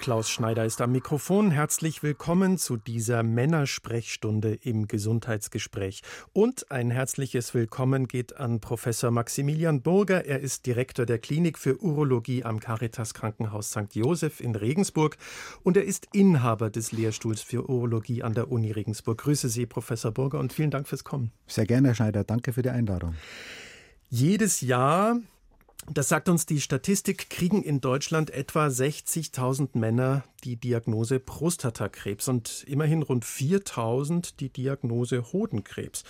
Klaus Schneider ist am Mikrofon. Herzlich willkommen zu dieser Männersprechstunde im Gesundheitsgespräch. Und ein herzliches Willkommen geht an Professor Maximilian Burger. Er ist Direktor der Klinik für Urologie am Caritas Krankenhaus St. Joseph in Regensburg und er ist Inhaber des Lehrstuhls für Urologie an der Uni Regensburg. Grüße Sie, Professor Burger, und vielen Dank fürs Kommen. Sehr gerne, Herr Schneider. Danke für die Einladung. Jedes Jahr das sagt uns die Statistik, kriegen in Deutschland etwa 60.000 Männer die Diagnose Prostatakrebs und immerhin rund 4.000 die Diagnose Hodenkrebs.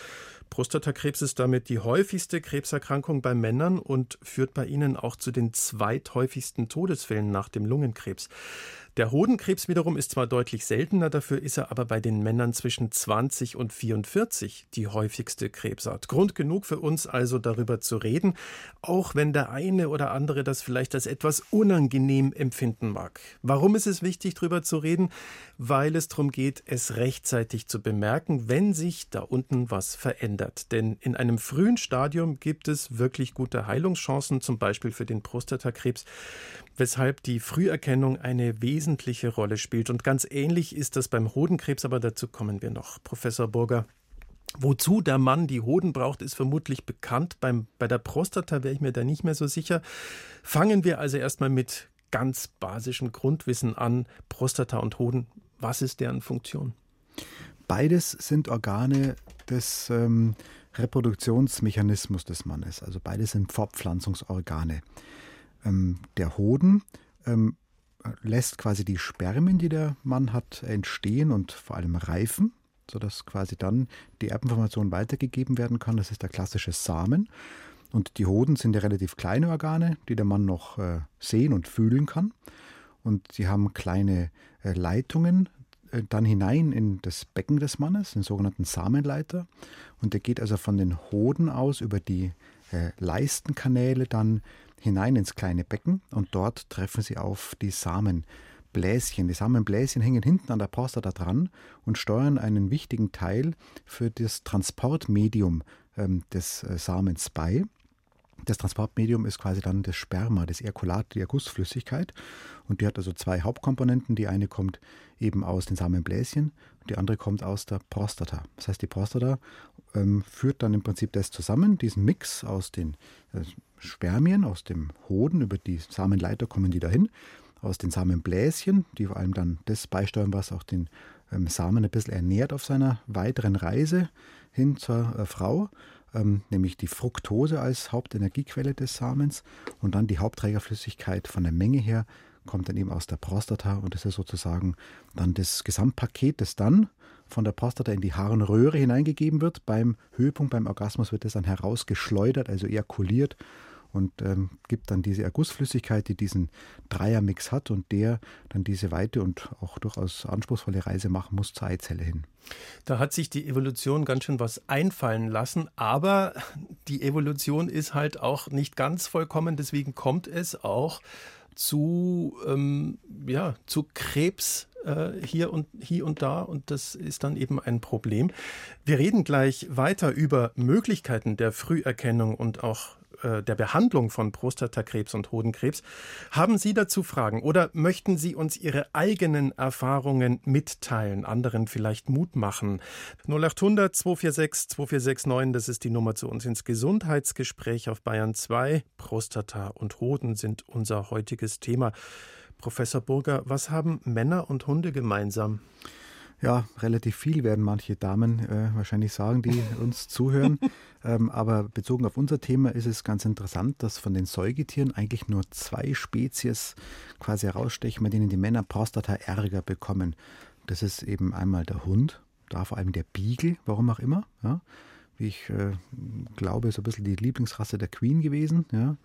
Prostatakrebs ist damit die häufigste Krebserkrankung bei Männern und führt bei ihnen auch zu den zweithäufigsten Todesfällen nach dem Lungenkrebs. Der Hodenkrebs wiederum ist zwar deutlich seltener, dafür ist er aber bei den Männern zwischen 20 und 44 die häufigste Krebsart. Grund genug für uns also darüber zu reden, auch wenn der eine oder andere das vielleicht als etwas unangenehm empfinden mag. Warum ist es wichtig, darüber zu reden? Weil es darum geht, es rechtzeitig zu bemerken, wenn sich da unten was verändert. Denn in einem frühen Stadium gibt es wirklich gute Heilungschancen, zum Beispiel für den Prostatakrebs weshalb die Früherkennung eine wesentliche Rolle spielt. Und ganz ähnlich ist das beim Hodenkrebs, aber dazu kommen wir noch. Professor Burger, Wozu der Mann die Hoden braucht, ist vermutlich bekannt. Beim, bei der Prostata wäre ich mir da nicht mehr so sicher. Fangen wir also erstmal mit ganz basischem Grundwissen an. Prostata und Hoden, was ist deren Funktion? Beides sind Organe des ähm, Reproduktionsmechanismus des Mannes. Also beides sind Fortpflanzungsorgane. Ähm, der Hoden ähm, lässt quasi die Spermien, die der Mann hat, entstehen und vor allem reifen, sodass quasi dann die Erbinformation weitergegeben werden kann. Das ist der klassische Samen. Und die Hoden sind ja relativ kleine Organe, die der Mann noch äh, sehen und fühlen kann. Und sie haben kleine äh, Leitungen dann hinein in das Becken des Mannes, den sogenannten Samenleiter. Und der geht also von den Hoden aus über die äh, Leistenkanäle dann hinein ins kleine Becken und dort treffen sie auf die Samenbläschen. Die Samenbläschen hängen hinten an der Prostata dran und steuern einen wichtigen Teil für das Transportmedium ähm, des äh, Samens bei. Das Transportmedium ist quasi dann das Sperma, das Ejakulat, die Ergussflüssigkeit. Und die hat also zwei Hauptkomponenten. Die eine kommt eben aus den Samenbläschen und die andere kommt aus der Prostata. Das heißt, die Prostata ähm, führt dann im Prinzip das zusammen, diesen Mix aus den äh, Spermien, aus dem Hoden, über die Samenleiter kommen die dahin, aus den Samenbläschen, die vor allem dann das beisteuern, was auch den ähm, Samen ein bisschen ernährt auf seiner weiteren Reise hin zur äh, Frau ähm, nämlich die Fructose als Hauptenergiequelle des Samens und dann die Hauptträgerflüssigkeit von der Menge her kommt dann eben aus der Prostata und das ist sozusagen dann das Gesamtpaket, das dann von der Prostata in die Harnröhre hineingegeben wird. Beim Höhepunkt, beim Orgasmus wird es dann herausgeschleudert, also ejakuliert und ähm, gibt dann diese Ergussflüssigkeit, die diesen Dreiermix hat und der dann diese weite und auch durchaus anspruchsvolle Reise machen muss zur Eizelle hin. Da hat sich die Evolution ganz schön was einfallen lassen, aber die Evolution ist halt auch nicht ganz vollkommen, deswegen kommt es auch zu, ähm, ja, zu Krebs äh, hier und hier und da und das ist dann eben ein Problem. Wir reden gleich weiter über Möglichkeiten der Früherkennung und auch äh, der Behandlung von Prostatakrebs und Hodenkrebs. Haben Sie dazu Fragen oder möchten Sie uns Ihre eigenen Erfahrungen mitteilen, anderen vielleicht Mut machen? 0800 246 2469, das ist die Nummer zu uns ins Gesundheitsgespräch auf Bayern 2. Prostata und Hoden sind unser heutiges Thema. Professor Burger, was haben Männer und Hunde gemeinsam? Ja, relativ viel werden manche Damen äh, wahrscheinlich sagen, die uns zuhören. Ähm, aber bezogen auf unser Thema ist es ganz interessant, dass von den Säugetieren eigentlich nur zwei Spezies quasi herausstechen, bei denen die Männer Prostata-Ärger bekommen. Das ist eben einmal der Hund, da vor allem der Beagle, warum auch immer. Ja? Wie ich äh, glaube, so ein bisschen die Lieblingsrasse der Queen gewesen, ja?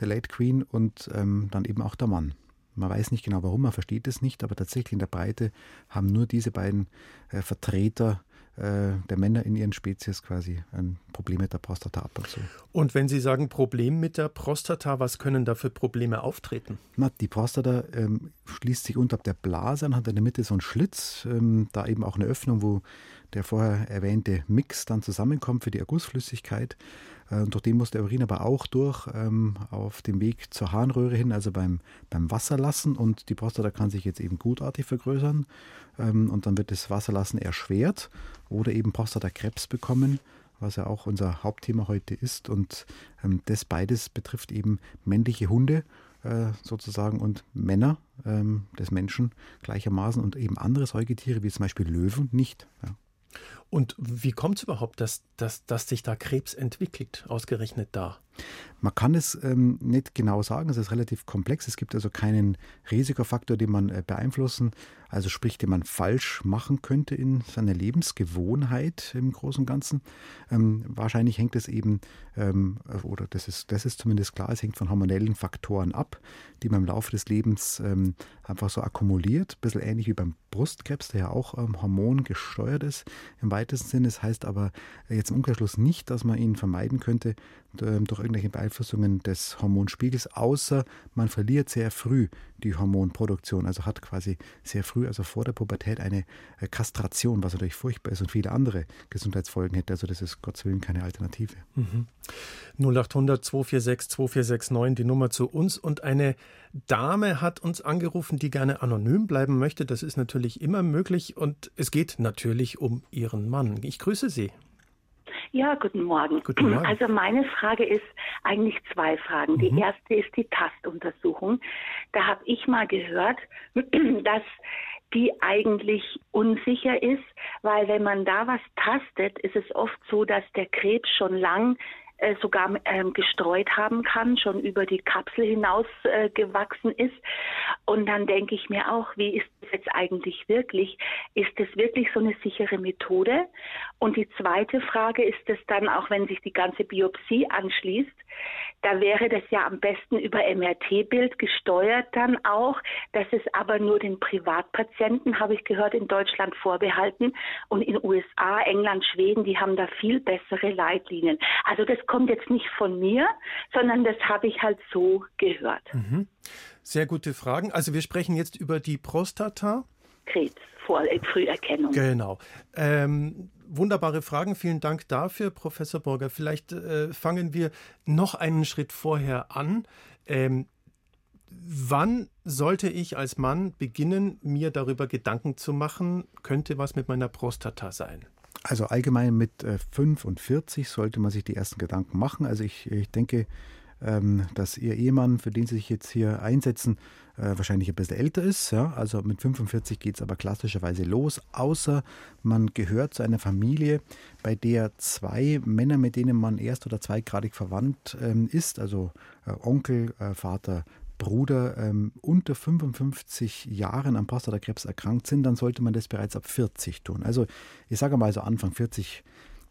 der Late Queen und ähm, dann eben auch der Mann. Man weiß nicht genau warum, man versteht es nicht, aber tatsächlich in der Breite haben nur diese beiden äh, Vertreter äh, der Männer in ihren Spezies quasi ein Problem mit der Prostata ab und zu. Und wenn Sie sagen Problem mit der Prostata, was können da für Probleme auftreten? Na, die Prostata ähm, schließt sich unterhalb der Blase an, hat in der Mitte so einen Schlitz, ähm, da eben auch eine Öffnung, wo der vorher erwähnte Mix dann zusammenkommt für die Ergussflüssigkeit. Äh, durch den muss der Urin aber auch durch ähm, auf dem Weg zur Harnröhre hin, also beim, beim Wasserlassen. Und die Prostata kann sich jetzt eben gutartig vergrößern. Ähm, und dann wird das Wasserlassen erschwert oder eben Prostatakrebs bekommen, was ja auch unser Hauptthema heute ist. Und ähm, das beides betrifft eben männliche Hunde äh, sozusagen und Männer ähm, des Menschen gleichermaßen und eben andere Säugetiere wie zum Beispiel Löwen nicht. Ja. Und wie kommt es überhaupt, dass, dass, dass sich da Krebs entwickelt, ausgerechnet da? Man kann es ähm, nicht genau sagen, es ist relativ komplex. Es gibt also keinen Risikofaktor, den man äh, beeinflussen, also sprich, den man falsch machen könnte in seiner Lebensgewohnheit im Großen und Ganzen. Ähm, wahrscheinlich hängt es eben, ähm, oder das ist, das ist zumindest klar, es hängt von hormonellen Faktoren ab, die man im Laufe des Lebens ähm, einfach so akkumuliert. Ein bisschen ähnlich wie beim Brustkrebs, der ja auch ähm, hormongesteuert ist im weitesten Sinne. Das heißt aber jetzt im Umkehrschluss nicht, dass man ihn vermeiden könnte ähm, durch irgendwelche Beeinflussungen des Hormonspiegels, außer man verliert sehr früh die Hormonproduktion, also hat quasi sehr früh, also vor der Pubertät, eine äh, Kastration, was natürlich furchtbar ist und viele andere Gesundheitsfolgen hätte. Also das ist Gottes Willen keine Alternative. Mhm. 0800 246 2469, die Nummer zu uns. Und eine Dame hat uns angerufen, die gerne anonym bleiben möchte. Das ist natürlich immer möglich und es geht natürlich um ihren Mann. Ich grüße Sie. Ja, guten Morgen. Guten Morgen. Also meine Frage ist eigentlich zwei Fragen. Die mhm. erste ist die Tastuntersuchung. Da habe ich mal gehört, dass die eigentlich unsicher ist, weil wenn man da was tastet, ist es oft so, dass der Krebs schon lang äh, sogar ähm, gestreut haben kann, schon über die Kapsel hinaus äh, gewachsen ist. Und dann denke ich mir auch, wie ist das jetzt eigentlich wirklich? Ist das wirklich so eine sichere Methode? Und die zweite Frage ist es dann auch, wenn sich die ganze Biopsie anschließt, da wäre das ja am besten über MRT-Bild gesteuert dann auch. Das ist aber nur den Privatpatienten, habe ich gehört, in Deutschland vorbehalten. Und in USA, England, Schweden, die haben da viel bessere Leitlinien. Also das kommt jetzt nicht von mir, sondern das habe ich halt so gehört. Mhm. Sehr gute Fragen. Also wir sprechen jetzt über die Prostata. Krebs, Vor Früherkennung. Genau. Ähm, wunderbare Fragen. Vielen Dank dafür, Professor Borger. Vielleicht äh, fangen wir noch einen Schritt vorher an. Ähm, wann sollte ich als Mann beginnen, mir darüber Gedanken zu machen, könnte was mit meiner Prostata sein? Also allgemein mit äh, 45 sollte man sich die ersten Gedanken machen. Also ich, ich denke, dass Ihr Ehemann, für den Sie sich jetzt hier einsetzen, äh, wahrscheinlich ein bisschen älter ist. Ja? Also mit 45 geht es aber klassischerweise los, außer man gehört zu einer Familie, bei der zwei Männer, mit denen man erst- oder zweigradig verwandt ähm, ist, also äh, Onkel, äh, Vater, Bruder ähm, unter 55 Jahren an Prostatakrebs erkrankt sind, dann sollte man das bereits ab 40 tun. Also ich sage mal so Anfang 40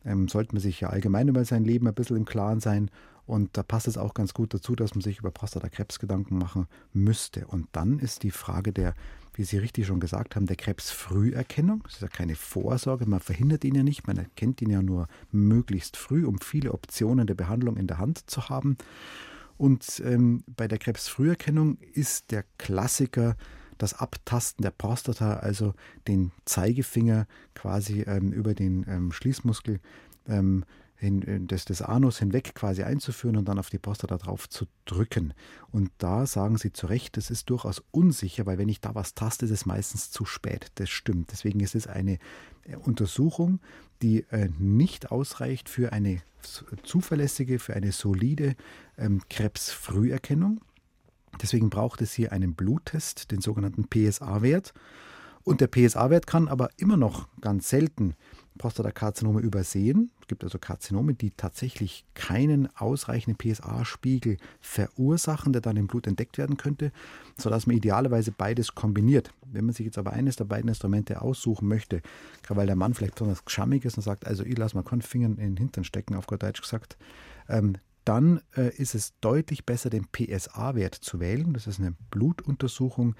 ähm, sollte man sich ja allgemein über sein Leben ein bisschen im Klaren sein und da passt es auch ganz gut dazu, dass man sich über Prostatakrebs Gedanken machen müsste. Und dann ist die Frage der, wie Sie richtig schon gesagt haben, der Krebsfrüherkennung. Das ist ja keine Vorsorge, man verhindert ihn ja nicht, man erkennt ihn ja nur möglichst früh, um viele Optionen der Behandlung in der Hand zu haben. Und ähm, bei der Krebsfrüherkennung ist der Klassiker das Abtasten der Prostata, also den Zeigefinger quasi ähm, über den ähm, Schließmuskel ähm, hin, des, des Anus hinweg quasi einzuführen und dann auf die Prostata drauf zu drücken. Und da sagen Sie zu Recht, das ist durchaus unsicher, weil wenn ich da was taste, ist es meistens zu spät. Das stimmt. Deswegen ist es eine äh, Untersuchung, die äh, nicht ausreicht für eine zuverlässige, für eine solide ähm, Krebsfrüherkennung. Deswegen braucht es hier einen Bluttest, den sogenannten PSA-Wert. Und der PSA-Wert kann aber immer noch ganz selten Prostatakarzinome übersehen. Es gibt also Karzinome, die tatsächlich keinen ausreichenden PSA-Spiegel verursachen, der dann im Blut entdeckt werden könnte, sodass man idealerweise beides kombiniert. Wenn man sich jetzt aber eines der beiden Instrumente aussuchen möchte, gerade weil der Mann vielleicht besonders geschammig ist und sagt, also ich lasse mal keinen Finger in den Hintern stecken, auf Gott Deutsch gesagt, ähm, dann äh, ist es deutlich besser, den PSA-Wert zu wählen. Das ist eine Blutuntersuchung,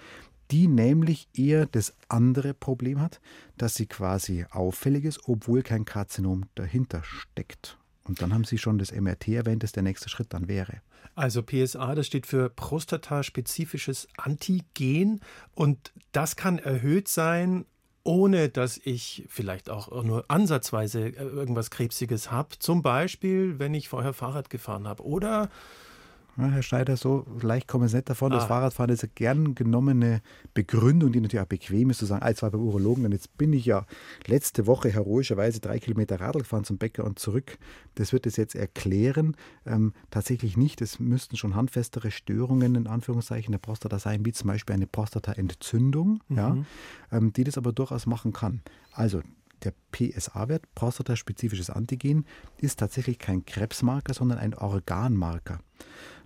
die nämlich eher das andere Problem hat, dass sie quasi auffällig ist, obwohl kein Karzinom dahinter steckt. Und dann haben Sie schon das MRT erwähnt, das der nächste Schritt dann wäre. Also PSA, das steht für prostataspezifisches Antigen und das kann erhöht sein, ohne dass ich vielleicht auch nur ansatzweise äh, irgendwas Krebsiges habe. Zum Beispiel, wenn ich vorher Fahrrad gefahren habe oder Herr Schneider, so leicht kommen Sie nicht davon. Das ah. Fahrradfahren ist eine gern genommene Begründung, die natürlich auch bequem ist, zu sagen, als war beim Urologen und jetzt bin ich ja letzte Woche heroischerweise drei Kilometer Radl gefahren zum Bäcker und zurück. Das wird es jetzt erklären. Ähm, tatsächlich nicht. Es müssten schon handfestere Störungen in Anführungszeichen der Prostata sein, wie zum Beispiel eine Prostataentzündung, mhm. ja, ähm, die das aber durchaus machen kann. Also der PSA-Wert, prostataspezifisches Antigen, ist tatsächlich kein Krebsmarker, sondern ein Organmarker.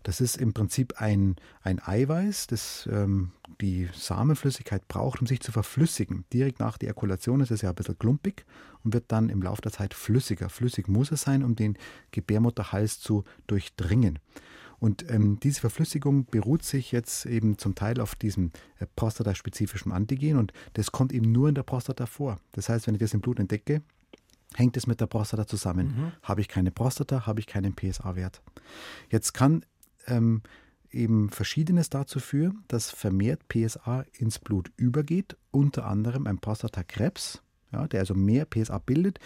Das ist im Prinzip ein, ein Eiweiß, das ähm, die Samenflüssigkeit braucht, um sich zu verflüssigen. Direkt nach der Ejakulation ist es ja ein bisschen klumpig und wird dann im Laufe der Zeit flüssiger. Flüssig muss es sein, um den Gebärmutterhals zu durchdringen. Und ähm, diese Verflüssigung beruht sich jetzt eben zum Teil auf diesem äh, prostataspezifischen Antigen und das kommt eben nur in der Prostata vor. Das heißt, wenn ich das im Blut entdecke, hängt es mit der Prostata zusammen. Mhm. Habe ich keine Prostata, habe ich keinen PSA-Wert. Jetzt kann ähm, eben Verschiedenes dazu führen, dass vermehrt PSA ins Blut übergeht, unter anderem ein Prostatakrebs, ja, der also mehr PSA bildet.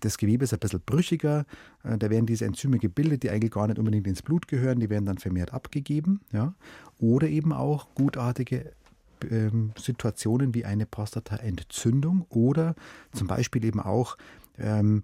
Das Gewebe ist ein bisschen brüchiger, äh, da werden diese Enzyme gebildet, die eigentlich gar nicht unbedingt ins Blut gehören, die werden dann vermehrt abgegeben. Ja. Oder eben auch gutartige ähm, Situationen wie eine Prostataentzündung oder zum Beispiel eben auch ähm,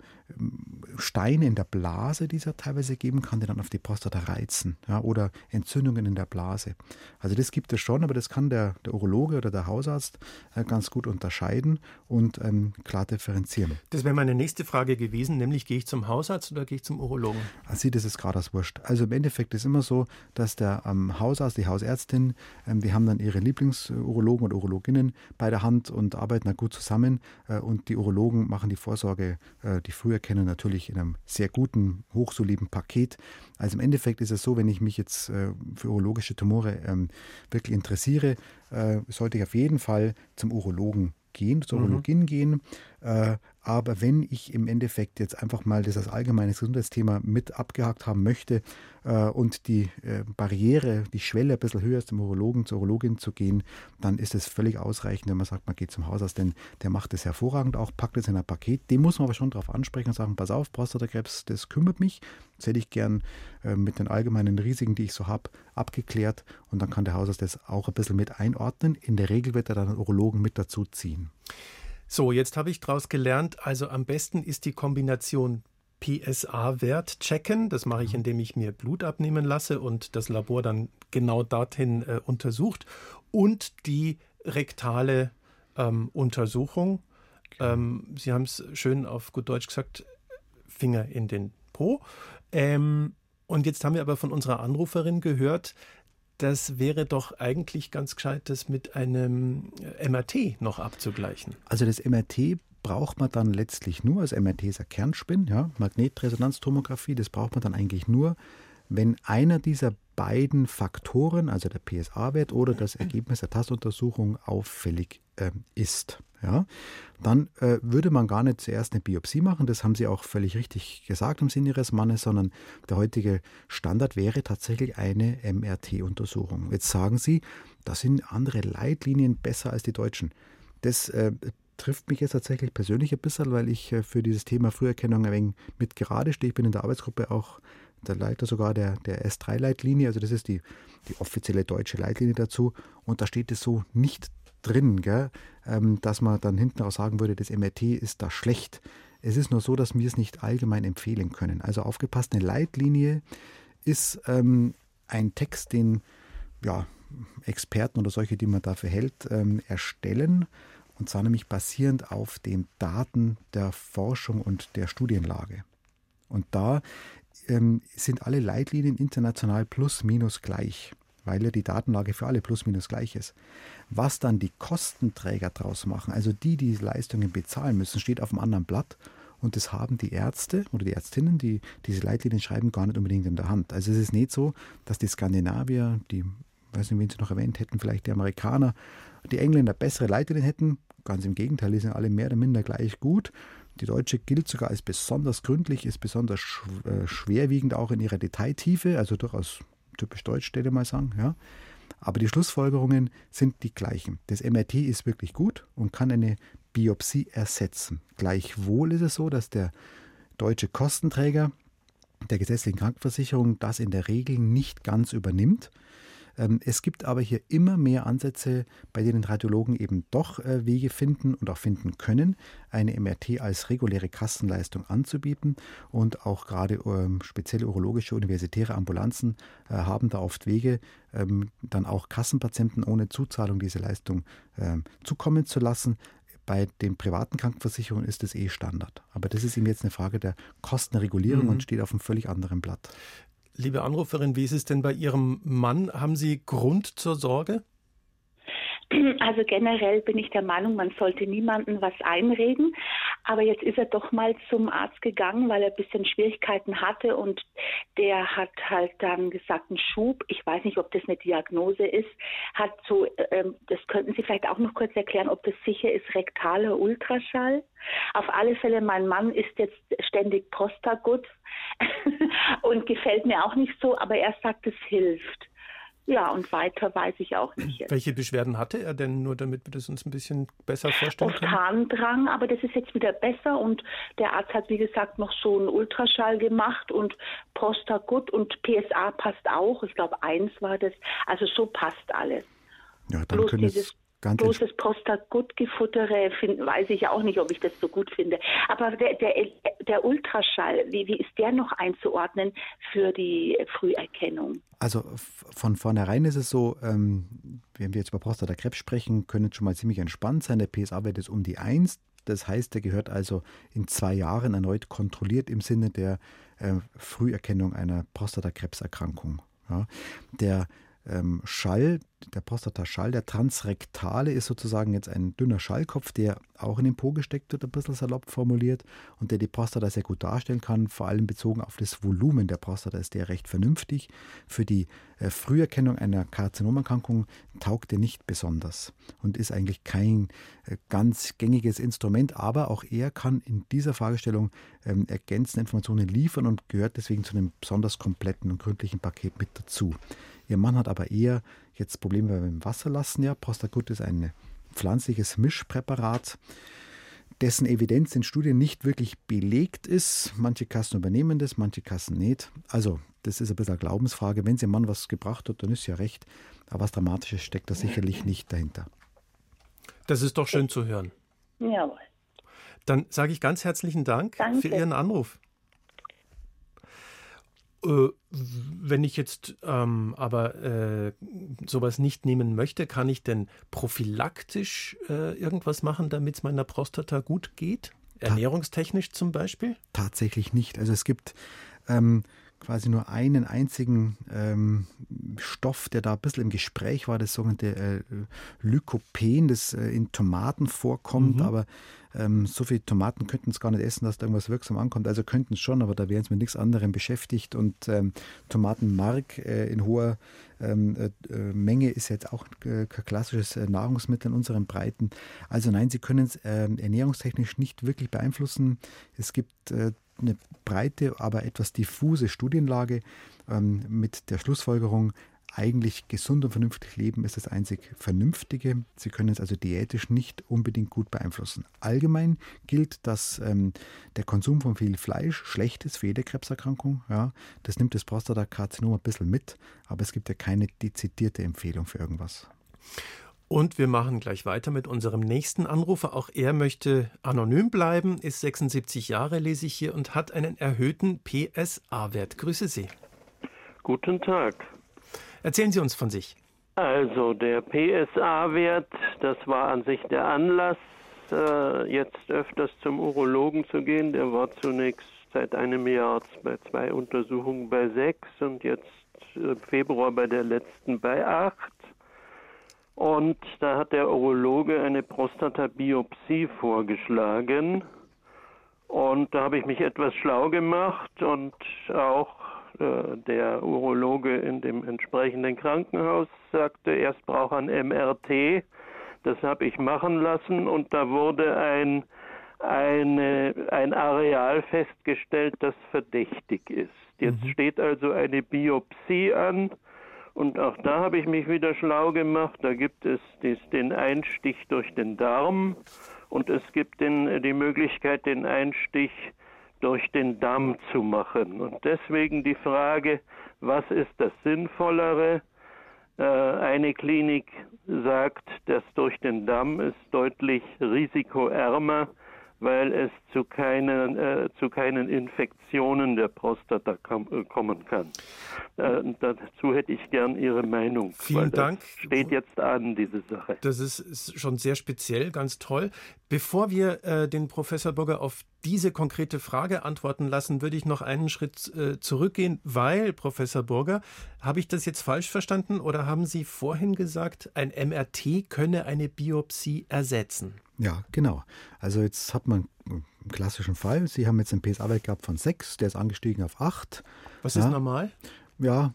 Steine in der Blase, die es ja teilweise geben kann, die dann auf die Prostata reizen ja, oder Entzündungen in der Blase. Also das gibt es schon, aber das kann der, der Urologe oder der Hausarzt äh, ganz gut unterscheiden und ähm, klar differenzieren. Das wäre meine nächste Frage gewesen, nämlich gehe ich zum Hausarzt oder gehe ich zum Urologen? Also das ist gerade das Wurscht. Also im Endeffekt ist immer so, dass der ähm, Hausarzt, die Hausärztin, ähm, die haben dann ihre Lieblingsurologen oder Urologinnen bei der Hand und arbeiten da gut zusammen äh, und die Urologen machen die Vorsorge, äh, die Früherkennung natürlich in einem sehr guten, hochsoliden Paket. Also im Endeffekt ist es so, wenn ich mich jetzt äh, für urologische Tumore ähm, wirklich interessiere, äh, sollte ich auf jeden Fall zum Urologen gehen, zur mhm. Urologin gehen. Äh, aber wenn ich im Endeffekt jetzt einfach mal das als allgemeines Gesundheitsthema mit abgehakt haben möchte äh, und die äh, Barriere, die Schwelle ein bisschen höher ist, zum Urologen, zur Urologin zu gehen, dann ist es völlig ausreichend, wenn man sagt, man geht zum Hausarzt, denn der macht das hervorragend auch, packt es in ein Paket. Dem muss man aber schon darauf ansprechen und sagen, pass auf, Prostatakrebs, das kümmert mich. Das hätte ich gern äh, mit den allgemeinen Risiken, die ich so habe, abgeklärt und dann kann der Hausarzt das auch ein bisschen mit einordnen. In der Regel wird er dann einen Urologen mit dazu ziehen. So, jetzt habe ich daraus gelernt, also am besten ist die Kombination PSA-Wert checken. Das mache ich, indem ich mir Blut abnehmen lasse und das Labor dann genau dorthin äh, untersucht. Und die rektale ähm, Untersuchung. Ähm, Sie haben es schön auf gut Deutsch gesagt, Finger in den Po. Ähm, und jetzt haben wir aber von unserer Anruferin gehört, das wäre doch eigentlich ganz gescheit, das mit einem äh, MRT noch abzugleichen. Also das MRT braucht man dann letztlich nur, also MRT ist ein Kernspin, ja, Magnetresonanztomographie, das braucht man dann eigentlich nur, wenn einer dieser beiden Faktoren, also der PSA-Wert oder das Ergebnis der Tastuntersuchung auffällig äh, ist. Ja, dann äh, würde man gar nicht zuerst eine Biopsie machen, das haben Sie auch völlig richtig gesagt im Sinne Ihres Mannes, sondern der heutige Standard wäre tatsächlich eine MRT-Untersuchung. Jetzt sagen Sie, da sind andere Leitlinien besser als die deutschen. Das äh, trifft mich jetzt tatsächlich persönlich ein bisschen, weil ich äh, für dieses Thema Früherkennung ein wenig mit gerade stehe. Ich bin in der Arbeitsgruppe auch der Leiter sogar der, der S3-Leitlinie, also das ist die, die offizielle deutsche Leitlinie dazu. Und da steht es so nicht drin, gell, ähm, dass man dann hinten auch sagen würde, das MRT ist da schlecht. Es ist nur so, dass wir es nicht allgemein empfehlen können. Also aufgepasst, eine Leitlinie ist ähm, ein Text, den ja, Experten oder solche, die man dafür hält, ähm, erstellen. Und zwar nämlich basierend auf den Daten der Forschung und der Studienlage. Und da ähm, sind alle Leitlinien international plus minus gleich weil ja die Datenlage für alle plus minus gleich ist. Was dann die Kostenträger daraus machen, also die, die Leistungen bezahlen müssen, steht auf einem anderen Blatt. Und das haben die Ärzte oder die Ärztinnen, die diese Leitlinien schreiben, gar nicht unbedingt in der Hand. Also es ist nicht so, dass die Skandinavier, die weiß nicht, wen Sie noch erwähnt hätten, vielleicht die Amerikaner, die Engländer bessere Leiterinnen hätten. Ganz im Gegenteil, die sind alle mehr oder minder gleich gut. Die deutsche gilt sogar als besonders gründlich, ist besonders äh, schwerwiegend auch in ihrer Detailtiefe, also durchaus typisch deutsch, würde mal sagen. Ja. Aber die Schlussfolgerungen sind die gleichen. Das MRT ist wirklich gut und kann eine Biopsie ersetzen. Gleichwohl ist es so, dass der deutsche Kostenträger der gesetzlichen Krankenversicherung das in der Regel nicht ganz übernimmt. Ähm, es gibt aber hier immer mehr Ansätze, bei denen Radiologen eben doch äh, Wege finden und auch finden können, eine MRT als reguläre Kassenleistung anzubieten. Und auch gerade ähm, spezielle urologische universitäre Ambulanzen äh, haben da oft Wege, ähm, dann auch Kassenpatienten ohne Zuzahlung diese Leistung zukommen zu lassen. Bei den privaten Krankenversicherungen ist es eh Standard. Aber das ist eben jetzt eine Frage der Kostenregulierung mhm. und steht auf einem völlig anderen Blatt. Liebe Anruferin, wie ist es denn bei Ihrem Mann? Haben Sie Grund zur Sorge? Also generell bin ich der Meinung, man sollte niemandem was einreden. Aber jetzt ist er doch mal zum Arzt gegangen, weil er ein bisschen Schwierigkeiten hatte und der hat halt dann gesagt, ein Schub, ich weiß nicht, ob das eine Diagnose ist, hat so, ähm, das könnten Sie vielleicht auch noch kurz erklären, ob das sicher ist, rektaler Ultraschall. Auf alle Fälle, mein Mann ist jetzt ständig Postagut und gefällt mir auch nicht so, aber er sagt, es hilft. Ja, und weiter weiß ich auch nicht. Jetzt. Welche Beschwerden hatte er denn, nur damit wir das uns ein bisschen besser vorstellen können? Harndrang, aber das ist jetzt wieder besser und der Arzt hat, wie gesagt, noch so einen Ultraschall gemacht und Prosta gut und PSA passt auch. Ich glaube, eins war das. Also so passt alles. Ja, dann Bloß können es Ganz Bloßes Prostagutgefuttere weiß ich auch nicht, ob ich das so gut finde. Aber der, der, der Ultraschall, wie, wie ist der noch einzuordnen für die Früherkennung? Also von vornherein ist es so, ähm, wenn wir jetzt über Prostatakrebs sprechen, können es schon mal ziemlich entspannt sein. Der PSA-Wert ist um die 1. Das heißt, der gehört also in zwei Jahren erneut kontrolliert im Sinne der äh, Früherkennung einer Prostatakrebserkrankung. Ja. Der ähm, Schall, der Prostataschall, der transrektale ist sozusagen jetzt ein dünner Schallkopf, der auch in den Po gesteckt wird, ein bisschen salopp formuliert und der die Prostata sehr gut darstellen kann. Vor allem bezogen auf das Volumen der Prostata ist der recht vernünftig. Für die äh, Früherkennung einer Karzinomerkrankung taugt er nicht besonders und ist eigentlich kein äh, ganz gängiges Instrument, aber auch er kann in dieser Fragestellung ähm, ergänzende Informationen liefern und gehört deswegen zu einem besonders kompletten und gründlichen Paket mit dazu. Ihr Mann hat aber eher jetzt Probleme beim Wasserlassen. Ja, Prostagut ist ein pflanzliches Mischpräparat, dessen Evidenz in Studien nicht wirklich belegt ist. Manche Kassen übernehmen das, manche Kassen nicht. Also, das ist ein bisschen eine Glaubensfrage. Wenn Ihr Mann was gebracht hat, dann ist ja recht. Aber was Dramatisches steckt da sicherlich nicht dahinter. Das ist doch schön zu hören. Jawohl. Dann sage ich ganz herzlichen Dank Danke. für Ihren Anruf. Äh, wenn ich jetzt ähm, aber äh, sowas nicht nehmen möchte, kann ich denn prophylaktisch äh, irgendwas machen, damit es meiner Prostata gut geht? Ernährungstechnisch zum Beispiel? Tatsächlich nicht. Also es gibt ähm, quasi nur einen einzigen ähm, Stoff, der da ein bisschen im Gespräch war, das sogenannte äh, Lykopen, das äh, in Tomaten vorkommt, mhm. aber ähm, so viele Tomaten könnten es gar nicht essen, dass da irgendwas wirksam ankommt. Also könnten es schon, aber da wären es mit nichts anderem beschäftigt und ähm, Tomatenmark äh, in hoher ähm, äh, äh Menge ist jetzt auch äh, kein klassisches äh, Nahrungsmittel in unseren Breiten. Also nein, sie können es ähm, ernährungstechnisch nicht wirklich beeinflussen. Es gibt eine breite, aber etwas diffuse Studienlage ähm, mit der Schlussfolgerung, eigentlich gesund und vernünftig leben ist das einzig Vernünftige. Sie können es also diätisch nicht unbedingt gut beeinflussen. Allgemein gilt, dass ähm, der Konsum von viel Fleisch schlecht ist für jede Krebserkrankung. Ja, das nimmt das Prostatakarzinom ein bisschen mit, aber es gibt ja keine dezidierte Empfehlung für irgendwas. Und wir machen gleich weiter mit unserem nächsten Anrufer. Auch er möchte anonym bleiben, ist 76 Jahre, lese ich hier, und hat einen erhöhten PSA-Wert. Grüße Sie. Guten Tag. Erzählen Sie uns von sich. Also der PSA-Wert, das war an sich der Anlass, äh, jetzt öfters zum Urologen zu gehen. Der war zunächst seit einem Jahr bei zwei Untersuchungen bei sechs und jetzt im Februar bei der letzten bei acht. Und da hat der Urologe eine Prostatabiopsie vorgeschlagen. Und da habe ich mich etwas schlau gemacht und auch äh, der Urologe in dem entsprechenden Krankenhaus sagte, erst braucht ein MRT. Das habe ich machen lassen und da wurde ein, eine, ein Areal festgestellt, das verdächtig ist. Jetzt mhm. steht also eine Biopsie an und auch da habe ich mich wieder schlau gemacht. Da gibt es den Einstich durch den Darm und es gibt den, die Möglichkeit, den Einstich durch den Damm zu machen. Und deswegen die Frage, was ist das Sinnvollere? Äh, eine Klinik sagt, das durch den Damm ist deutlich risikoärmer weil es zu keinen, äh, zu keinen Infektionen der Prostata kom äh, kommen kann. Äh, dazu hätte ich gern Ihre Meinung. Vielen Dank. Steht jetzt an, diese Sache. Das ist, ist schon sehr speziell, ganz toll. Bevor wir äh, den Professor Burger auf diese konkrete Frage antworten lassen, würde ich noch einen Schritt äh, zurückgehen, weil, Professor Burger, habe ich das jetzt falsch verstanden oder haben Sie vorhin gesagt, ein MRT könne eine Biopsie ersetzen? Ja, genau. Also jetzt hat man einen klassischen Fall. Sie haben jetzt einen PSA-Wert gehabt von 6, der ist angestiegen auf 8. Was ja. ist normal? Ja,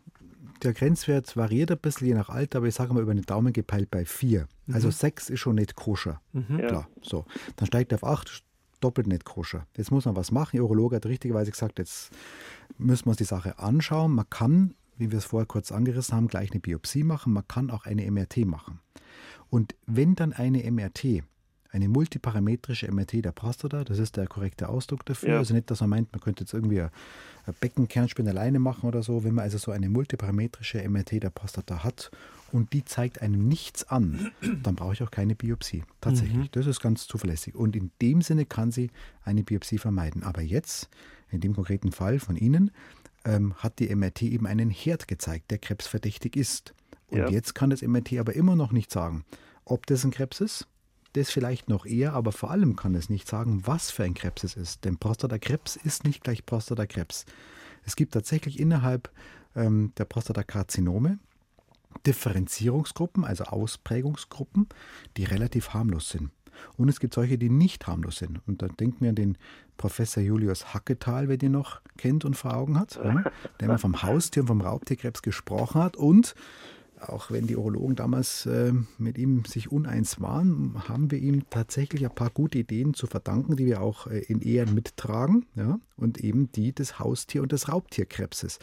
der Grenzwert variiert ein bisschen je nach Alter, aber ich sage mal über den Daumen gepeilt bei 4. Mhm. Also 6 ist schon nicht koscher. Mhm. Klar, so. Dann steigt er auf 8, doppelt nicht koscher. Jetzt muss man was machen. Der Urologe hat richtigerweise gesagt, jetzt müssen wir uns die Sache anschauen. Man kann, wie wir es vorher kurz angerissen haben, gleich eine Biopsie machen. Man kann auch eine MRT machen. Und wenn dann eine MRT eine multiparametrische MRT der Prostata, das ist der korrekte Ausdruck dafür. Ja. Also nicht, dass man meint, man könnte jetzt irgendwie ein Beckenkernspin alleine machen oder so. Wenn man also so eine multiparametrische MRT der Prostata hat und die zeigt einem nichts an, dann brauche ich auch keine Biopsie. Tatsächlich. Mhm. Das ist ganz zuverlässig. Und in dem Sinne kann sie eine Biopsie vermeiden. Aber jetzt, in dem konkreten Fall von Ihnen, ähm, hat die MRT eben einen Herd gezeigt, der krebsverdächtig ist. Und ja. jetzt kann das MRT aber immer noch nicht sagen, ob das ein Krebs ist das vielleicht noch eher, aber vor allem kann es nicht sagen, was für ein Krebs es ist. Denn Prostatakrebs ist nicht gleich Prostatakrebs. Es gibt tatsächlich innerhalb ähm, der Prostatakarzinome Differenzierungsgruppen, also Ausprägungsgruppen, die relativ harmlos sind. Und es gibt solche, die nicht harmlos sind. Und da denkt mir an den Professor Julius Hacketal, wer den noch kennt und vor Augen hat, der immer vom Haustier und vom Raubtierkrebs gesprochen hat und auch wenn die Urologen damals äh, mit ihm sich uneins waren, haben wir ihm tatsächlich ein paar gute Ideen zu verdanken, die wir auch äh, in Ehren mittragen, ja, und eben die des Haustier- und des Raubtierkrebses.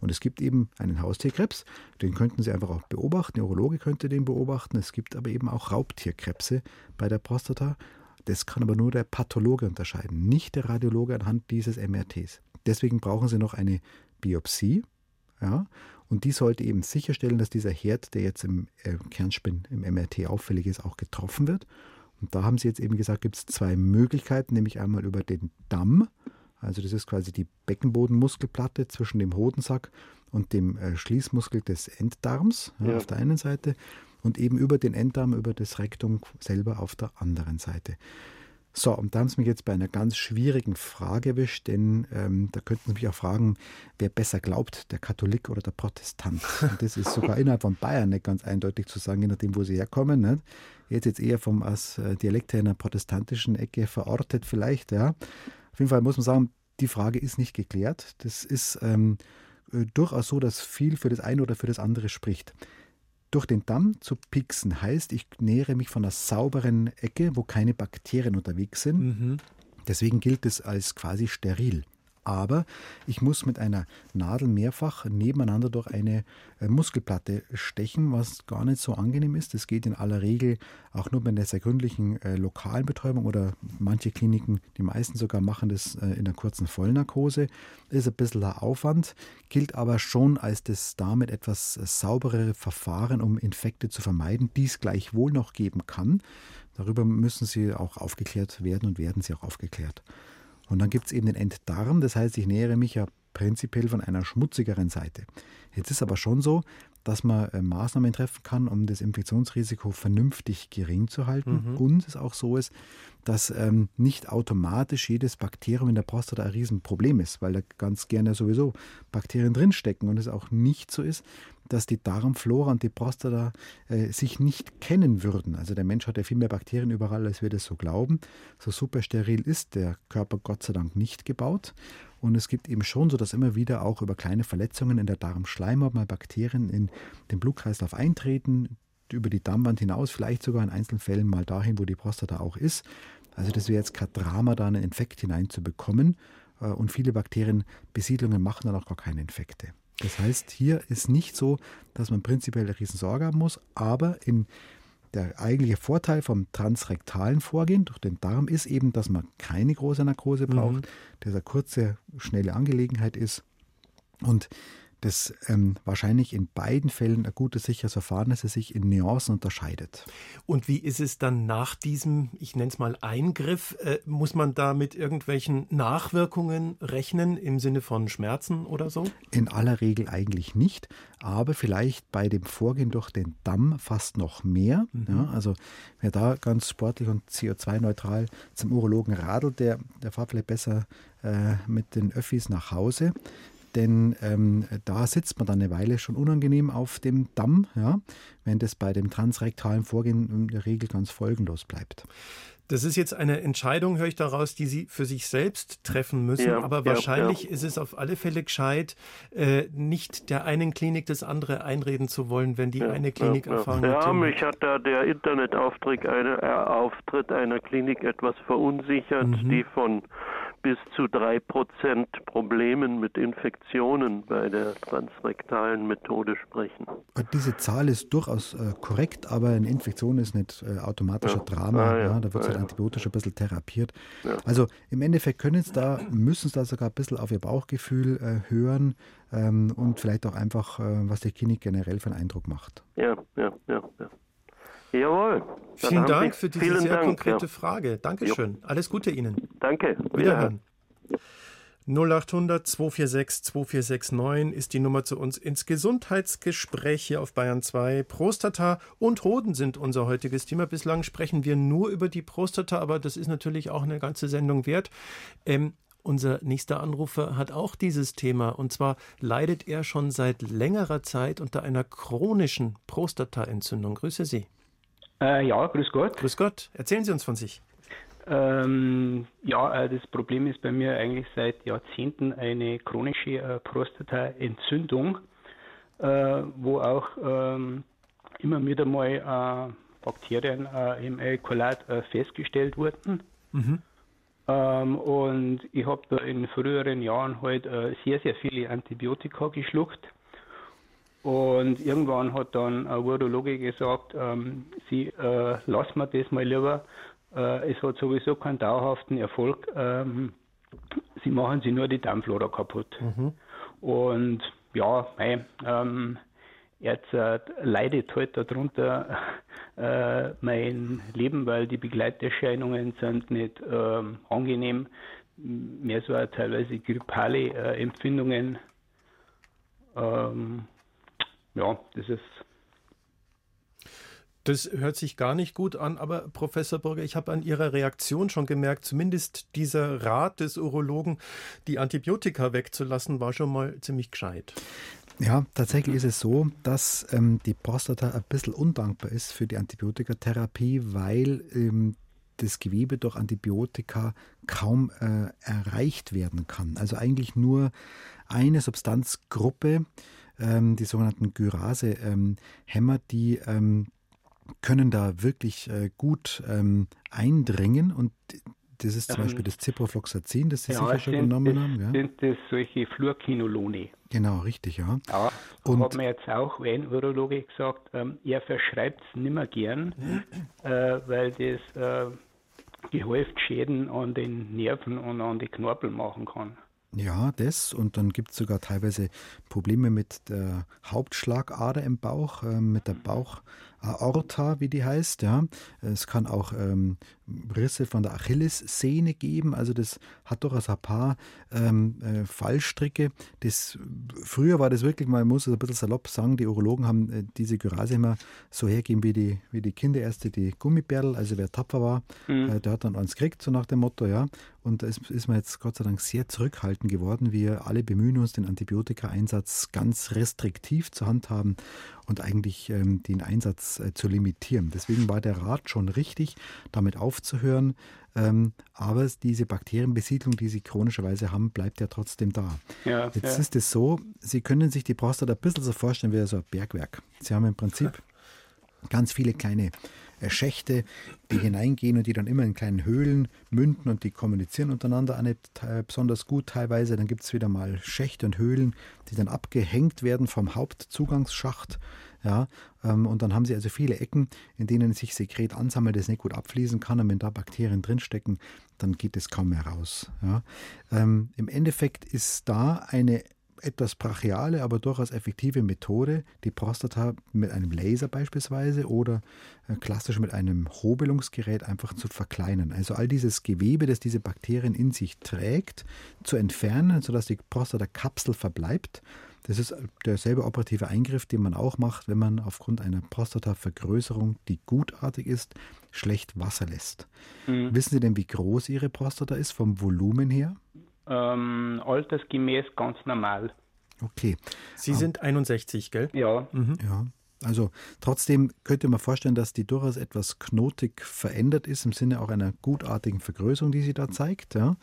Und es gibt eben einen Haustierkrebs, den könnten Sie einfach auch beobachten, der Urologe könnte den beobachten. Es gibt aber eben auch Raubtierkrebse bei der Prostata. Das kann aber nur der Pathologe unterscheiden, nicht der Radiologe anhand dieses MRTs. Deswegen brauchen Sie noch eine Biopsie. Ja, und die sollte eben sicherstellen, dass dieser Herd, der jetzt im äh, Kernspin, im MRT auffällig ist, auch getroffen wird. Und da haben sie jetzt eben gesagt, gibt es zwei Möglichkeiten, nämlich einmal über den Damm, also das ist quasi die Beckenbodenmuskelplatte zwischen dem Hodensack und dem äh, Schließmuskel des Enddarms ja, auf der einen Seite und eben über den Enddarm, über das Rektum selber auf der anderen Seite. So, und da haben Sie mich jetzt bei einer ganz schwierigen Frage erwischt, denn ähm, da könnten Sie mich auch fragen, wer besser glaubt, der Katholik oder der Protestant. Und das ist sogar innerhalb von Bayern nicht ganz eindeutig zu sagen, je nachdem, wo Sie herkommen. Nicht? Jetzt jetzt eher vom als äh, Dialekt her in einer protestantischen Ecke verortet vielleicht. Ja. Auf jeden Fall muss man sagen, die Frage ist nicht geklärt. Das ist ähm, äh, durchaus so, dass viel für das eine oder für das andere spricht. Durch den Damm zu pieksen heißt, ich nähere mich von einer sauberen Ecke, wo keine Bakterien unterwegs sind. Mhm. Deswegen gilt es als quasi steril aber ich muss mit einer Nadel mehrfach nebeneinander durch eine äh, Muskelplatte stechen, was gar nicht so angenehm ist. Das geht in aller Regel auch nur bei einer sehr gründlichen äh, lokalen Betäubung oder manche Kliniken, die meisten sogar machen das äh, in einer kurzen Vollnarkose. Ist ein bisschen ein Aufwand, gilt aber schon als das damit etwas äh, sauberere Verfahren, um Infekte zu vermeiden, die es gleichwohl noch geben kann. Darüber müssen Sie auch aufgeklärt werden und werden Sie auch aufgeklärt. Und dann gibt es eben den Enddarm, das heißt, ich nähere mich ja prinzipiell von einer schmutzigeren Seite. Jetzt ist aber schon so, dass man äh, Maßnahmen treffen kann, um das Infektionsrisiko vernünftig gering zu halten. Mhm. Und es auch so ist, dass ähm, nicht automatisch jedes Bakterium in der Prostata ein Riesenproblem ist, weil da ganz gerne sowieso Bakterien drinstecken und es auch nicht so ist, dass die Darmflora und die Prostata äh, sich nicht kennen würden. Also der Mensch hat ja viel mehr Bakterien überall, als wir das so glauben. So super steril ist der Körper Gott sei Dank nicht gebaut. Und es gibt eben schon so, dass immer wieder auch über kleine Verletzungen in der Darmschleimhaut mal Bakterien in den Blutkreislauf eintreten, über die Darmwand hinaus, vielleicht sogar in einzelnen Fällen mal dahin, wo die Prostata auch ist. Also das wäre jetzt kein Drama, da einen Infekt hineinzubekommen. Äh, und viele Bakterienbesiedlungen machen dann auch gar keine Infekte. Das heißt, hier ist nicht so, dass man prinzipiell eine Riesensorge haben muss, aber in der eigentliche Vorteil vom transrektalen Vorgehen durch den Darm ist eben, dass man keine große Narkose braucht, mhm. dass eine kurze, schnelle Angelegenheit ist und das ähm, wahrscheinlich in beiden Fällen ein gutes, sicheres Verfahren ist, das sich in Nuancen unterscheidet. Und wie ist es dann nach diesem, ich nenne es mal Eingriff, äh, muss man da mit irgendwelchen Nachwirkungen rechnen im Sinne von Schmerzen oder so? In aller Regel eigentlich nicht, aber vielleicht bei dem Vorgehen durch den Damm fast noch mehr. Mhm. Ja, also wer da ganz sportlich und CO2-neutral zum Urologen radelt, der, der fährt vielleicht besser äh, mit den Öffis nach Hause denn ähm, da sitzt man dann eine Weile schon unangenehm auf dem Damm, ja, wenn das bei dem transrektalen Vorgehen in der Regel ganz folgenlos bleibt. Das ist jetzt eine Entscheidung, höre ich daraus, die Sie für sich selbst treffen müssen. Ja, aber wahrscheinlich ja, ja. ist es auf alle Fälle gescheit, äh, nicht der einen Klinik das andere einreden zu wollen, wenn die eine Klinik erfahren hat. Ja, mich hat da der Internetauftritt eine, äh, Auftritt einer Klinik etwas verunsichert, mhm. die von bis zu drei Prozent Problemen mit Infektionen bei der transrektalen Methode sprechen. Diese Zahl ist durchaus äh, korrekt, aber eine Infektion ist nicht äh, automatischer ja. Drama. Ah, ja. Ja, da wird ah, halt antibiotisch ein bisschen therapiert. Also im Endeffekt können es da, müssen es da sogar ein bisschen auf ihr Bauchgefühl äh, hören ähm, und vielleicht auch einfach, äh, was die Klinik generell für einen Eindruck macht. Ja, ja, ja, ja. Jawohl. Vielen Dank für diese sehr Dank, konkrete ja. Frage. Dankeschön. Jo. Alles Gute Ihnen. Danke. Wiederhören. 0800 246 2469 ist die Nummer zu uns ins Gesundheitsgespräch hier auf Bayern 2. Prostata und Hoden sind unser heutiges Thema. Bislang sprechen wir nur über die Prostata, aber das ist natürlich auch eine ganze Sendung wert. Ähm, unser nächster Anrufer hat auch dieses Thema und zwar leidet er schon seit längerer Zeit unter einer chronischen Prostataentzündung. Grüße Sie. Äh, ja, grüß Gott. Grüß Gott. Erzählen Sie uns von sich. Ähm, ja, äh, das Problem ist bei mir eigentlich seit Jahrzehnten eine chronische äh, Prostataentzündung, äh, wo auch ähm, immer wieder mal äh, Bakterien äh, im Ejakulat festgestellt wurden. Mhm. Ähm, und ich habe in früheren Jahren halt sehr, sehr viele Antibiotika geschluckt und irgendwann hat dann ein Urologe gesagt, ähm, sie äh, lassen wir das mal lieber. Äh, es hat sowieso keinen dauerhaften Erfolg. Ähm, sie machen sie nur die Darmflora kaputt. Mhm. Und ja, mei, ähm, jetzt äh, leidet halt darunter äh, mein Leben, weil die Begleiterscheinungen sind nicht ähm, angenehm. Mehr so teilweise grippale äh, Empfindungen. Ähm, ja, das ist. Das hört sich gar nicht gut an, aber Professor Burger, ich habe an Ihrer Reaktion schon gemerkt, zumindest dieser Rat des Urologen, die Antibiotika wegzulassen, war schon mal ziemlich gescheit. Ja, tatsächlich ist es so, dass ähm, die Prostata ein bisschen undankbar ist für die Antibiotikatherapie, weil ähm, das Gewebe durch Antibiotika kaum äh, erreicht werden kann. Also eigentlich nur eine Substanzgruppe ähm, die sogenannten Gyrase-Hämmer, ähm, die ähm, können da wirklich äh, gut ähm, eindringen und das ist zum Beispiel das Ciprofloxacin, das Sie ja, sicher schon genommen das, haben. Ja? Sind das solche Fluorquinolone? Genau, richtig, ja. Ja, und hat mir jetzt auch ein Urologe gesagt, ähm, er verschreibt es nicht mehr gern, äh, weil das äh, gehäuft Schäden an den Nerven und an die Knorpel machen kann. Ja, das. Und dann gibt es sogar teilweise Probleme mit der Hauptschlagader im Bauch, äh, mit der Bauchaorta, wie die heißt. Ja. Es kann auch ähm, Risse von der Achillessehne geben. Also das hat durchaus ein paar ähm, äh, Fallstricke. Das, früher war das wirklich, man muss es ein bisschen salopp sagen, die Urologen haben äh, diese Gyrase immer so hergeben wie die, wie die Kinderärzte die Gummibärl. Also wer tapfer war, mhm. äh, der hat dann eins gekriegt, so nach dem Motto, ja. Und da ist, ist man jetzt Gott sei Dank sehr zurückhaltend geworden. Wir alle bemühen uns, den Antibiotika-Einsatz ganz restriktiv zu handhaben. und eigentlich ähm, den Einsatz äh, zu limitieren. Deswegen war der Rat schon richtig, damit aufzuhören. Ähm, aber diese Bakterienbesiedlung, die Sie chronischerweise haben, bleibt ja trotzdem da. Ja, Jetzt ja. ist es so, Sie können sich die Prostata ein bisschen so vorstellen wie so ein Bergwerk. Sie haben im Prinzip ganz viele kleine äh, Schächte, die hineingehen und die dann immer in kleinen Höhlen münden und die kommunizieren untereinander auch nicht besonders gut teilweise. Dann gibt es wieder mal Schächte und Höhlen, die dann abgehängt werden vom Hauptzugangsschacht. Ja, ähm, und dann haben sie also viele Ecken, in denen sich Sekret ansammelt, das nicht gut abfließen kann. Und wenn da Bakterien drinstecken, dann geht es kaum mehr raus. Ja. Ähm, Im Endeffekt ist da eine etwas brachiale, aber durchaus effektive Methode, die Prostata mit einem Laser beispielsweise oder äh, klassisch mit einem Hobelungsgerät einfach zu verkleinern. Also all dieses Gewebe, das diese Bakterien in sich trägt, zu entfernen, sodass die Prostatakapsel verbleibt. Das ist derselbe operative Eingriff, den man auch macht, wenn man aufgrund einer Prostatavergrößerung, die gutartig ist, schlecht Wasser lässt. Mhm. Wissen Sie denn, wie groß Ihre Prostata ist vom Volumen her? ähm, altersgemäß ganz normal. Okay. Sie sind 61, gell? Ja. Mhm. Ja. Also trotzdem könnte man vorstellen, dass die durchaus etwas knotig verändert ist, im Sinne auch einer gutartigen Vergrößerung, die sie da zeigt. Ja.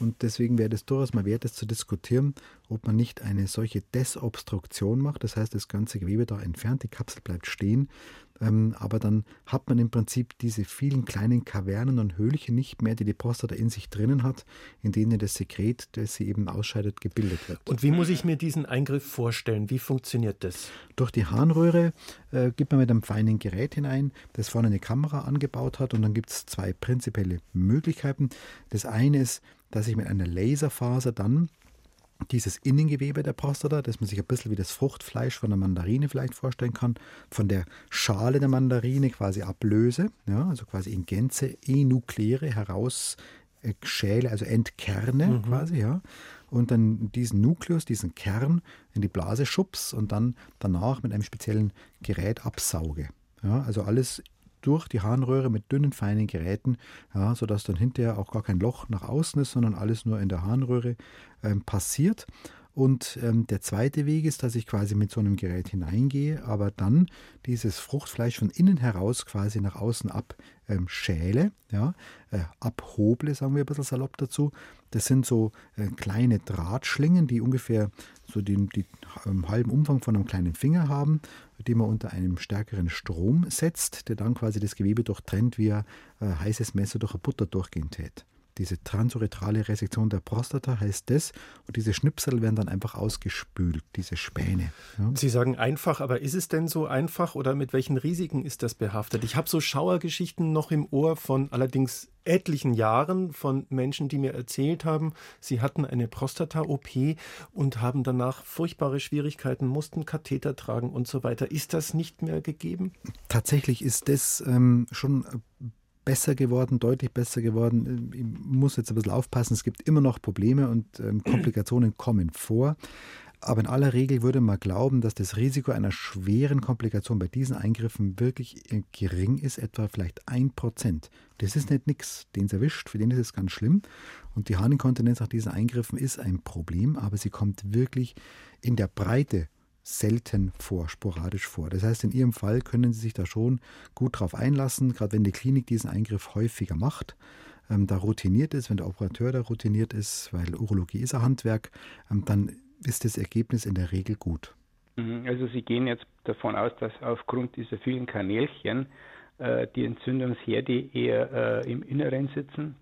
Und deswegen wäre es durchaus mal wert, es zu diskutieren, ob man nicht eine solche Desobstruktion macht. Das heißt, das ganze Gewebe da entfernt, die Kapsel bleibt stehen. Ähm, aber dann hat man im Prinzip diese vielen kleinen Kavernen und Höhlchen nicht mehr, die die Prostata in sich drinnen hat, in denen das Sekret, das sie eben ausscheidet, gebildet wird. Und wie muss ich mir diesen Eingriff vorstellen? Wie funktioniert das? Durch die Harnröhre äh, gibt man mit einem feinen Gerät hinein, das vorne eine Kamera angebaut hat. Und dann gibt es zwei prinzipielle Möglichkeiten. Das eine ist, dass ich mit einer Laserfaser dann dieses Innengewebe der Prostata, das man sich ein bisschen wie das Fruchtfleisch von der Mandarine vielleicht vorstellen kann, von der Schale der Mandarine quasi ablöse, ja, also quasi in Gänze enukleere heraus äh, schäle, also entkerne mhm. quasi, ja, und dann diesen Nukleus, diesen Kern in die Blase schubs und dann danach mit einem speziellen Gerät absauge. Ja, also alles durch die Harnröhre mit dünnen, feinen Geräten, ja, sodass dann hinterher auch gar kein Loch nach außen ist, sondern alles nur in der Harnröhre ähm, passiert. Und ähm, der zweite Weg ist, dass ich quasi mit so einem Gerät hineingehe, aber dann dieses Fruchtfleisch von innen heraus quasi nach außen abschäle, ähm, ja, äh, abhoble, sagen wir ein bisschen salopp dazu. Das sind so äh, kleine Drahtschlingen, die ungefähr so den die, ähm, halben Umfang von einem kleinen Finger haben, die man unter einem stärkeren Strom setzt, der dann quasi das Gewebe durchtrennt, wie ein äh, heißes Messer durch ein Butter durchgehen tät. Diese transuretrale Resektion der Prostata heißt das. Und diese Schnipsel werden dann einfach ausgespült, diese Späne. Ja. Sie sagen einfach, aber ist es denn so einfach oder mit welchen Risiken ist das behaftet? Ich habe so Schauergeschichten noch im Ohr von allerdings etlichen Jahren von Menschen, die mir erzählt haben, sie hatten eine Prostata-OP und haben danach furchtbare Schwierigkeiten, mussten Katheter tragen und so weiter. Ist das nicht mehr gegeben? Tatsächlich ist das ähm, schon besser geworden, deutlich besser geworden. Ich muss jetzt ein bisschen aufpassen, es gibt immer noch Probleme und ähm, Komplikationen kommen vor. Aber in aller Regel würde man glauben, dass das Risiko einer schweren Komplikation bei diesen Eingriffen wirklich gering ist, etwa vielleicht ein Prozent. Das ist nicht nichts. Den es erwischt, für den ist es ganz schlimm. Und die Harninkontinenz nach diesen Eingriffen ist ein Problem, aber sie kommt wirklich in der Breite selten vor, sporadisch vor. Das heißt, in Ihrem Fall können Sie sich da schon gut drauf einlassen, gerade wenn die Klinik diesen Eingriff häufiger macht, ähm, da routiniert ist, wenn der Operateur da routiniert ist, weil Urologie ist ein Handwerk, ähm, dann ist das Ergebnis in der Regel gut. Mhm, also Sie gehen jetzt davon aus, dass aufgrund dieser vielen Kanälchen äh, die Entzündungsherde eher äh, im Inneren sitzen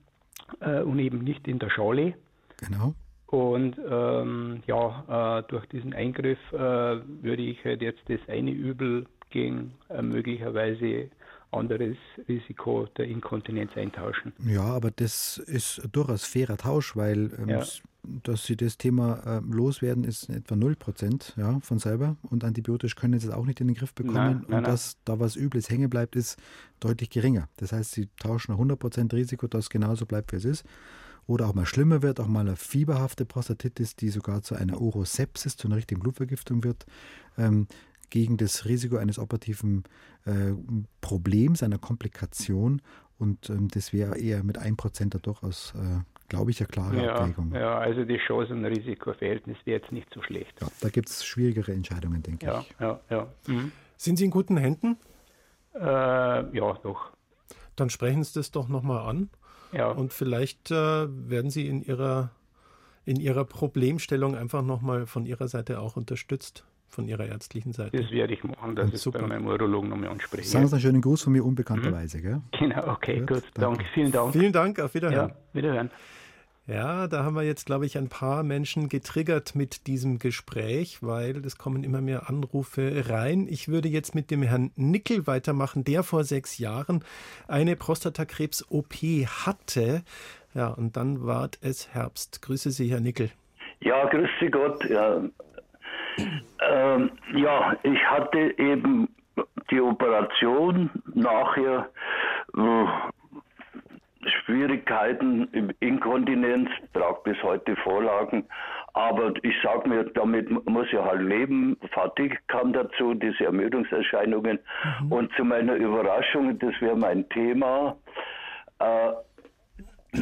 äh, und eben nicht in der Schale. Genau. Und ähm, ja, äh, durch diesen Eingriff äh, würde ich halt jetzt das eine Übel gegen äh, möglicherweise anderes Risiko der Inkontinenz eintauschen. Ja, aber das ist durchaus fairer Tausch, weil ähm, ja. dass sie das Thema äh, loswerden, ist etwa 0% ja, von selber und antibiotisch können sie es auch nicht in den Griff bekommen nein, nein, und dass da was Übles hängen bleibt, ist deutlich geringer. Das heißt, sie tauschen 100% Risiko, dass es genauso bleibt, wie es ist oder auch mal schlimmer wird, auch mal eine fieberhafte Prostatitis, die sogar zu einer Urosepsis, zu einer richtigen Blutvergiftung wird, ähm, gegen das Risiko eines operativen äh, Problems, einer Komplikation. Und ähm, das wäre eher mit 1% da durchaus, äh, glaube ich, eine klare ja, Abwägung. Ja, also die Chancen-Risiko-Verhältnis wäre jetzt nicht so schlecht. Ja, da gibt es schwierigere Entscheidungen, denke ja, ich. Ja, ja. Mhm. Sind Sie in guten Händen? Äh, ja, doch. Dann sprechen Sie das doch nochmal an. Ja. Und vielleicht äh, werden Sie in Ihrer, in Ihrer Problemstellung einfach nochmal von Ihrer Seite auch unterstützt, von Ihrer ärztlichen Seite. Das werde ich machen, dass ich es bei meinem Urologen nochmal anspreche. Sagen Sie einen schönen Gruß von mir unbekannterweise, mhm. gell? Genau, okay, gut. gut danke. Vielen Dank. Vielen Dank, auf Wiederhören. Ja, Wiederhören. Ja, da haben wir jetzt, glaube ich, ein paar Menschen getriggert mit diesem Gespräch, weil es kommen immer mehr Anrufe rein. Ich würde jetzt mit dem Herrn Nickel weitermachen, der vor sechs Jahren eine Prostatakrebs-OP hatte. Ja, und dann ward es Herbst. Grüße Sie, Herr Nickel. Ja, grüße Gott. Ja, ähm, ja ich hatte eben die Operation nachher. Schwierigkeiten, Inkontinenz, trage bis heute Vorlagen. Aber ich sage mir, damit muss ich halt leben. Fatigue kam dazu, diese Ermüdungserscheinungen. Mhm. Und zu meiner Überraschung, das wäre mein Thema, äh,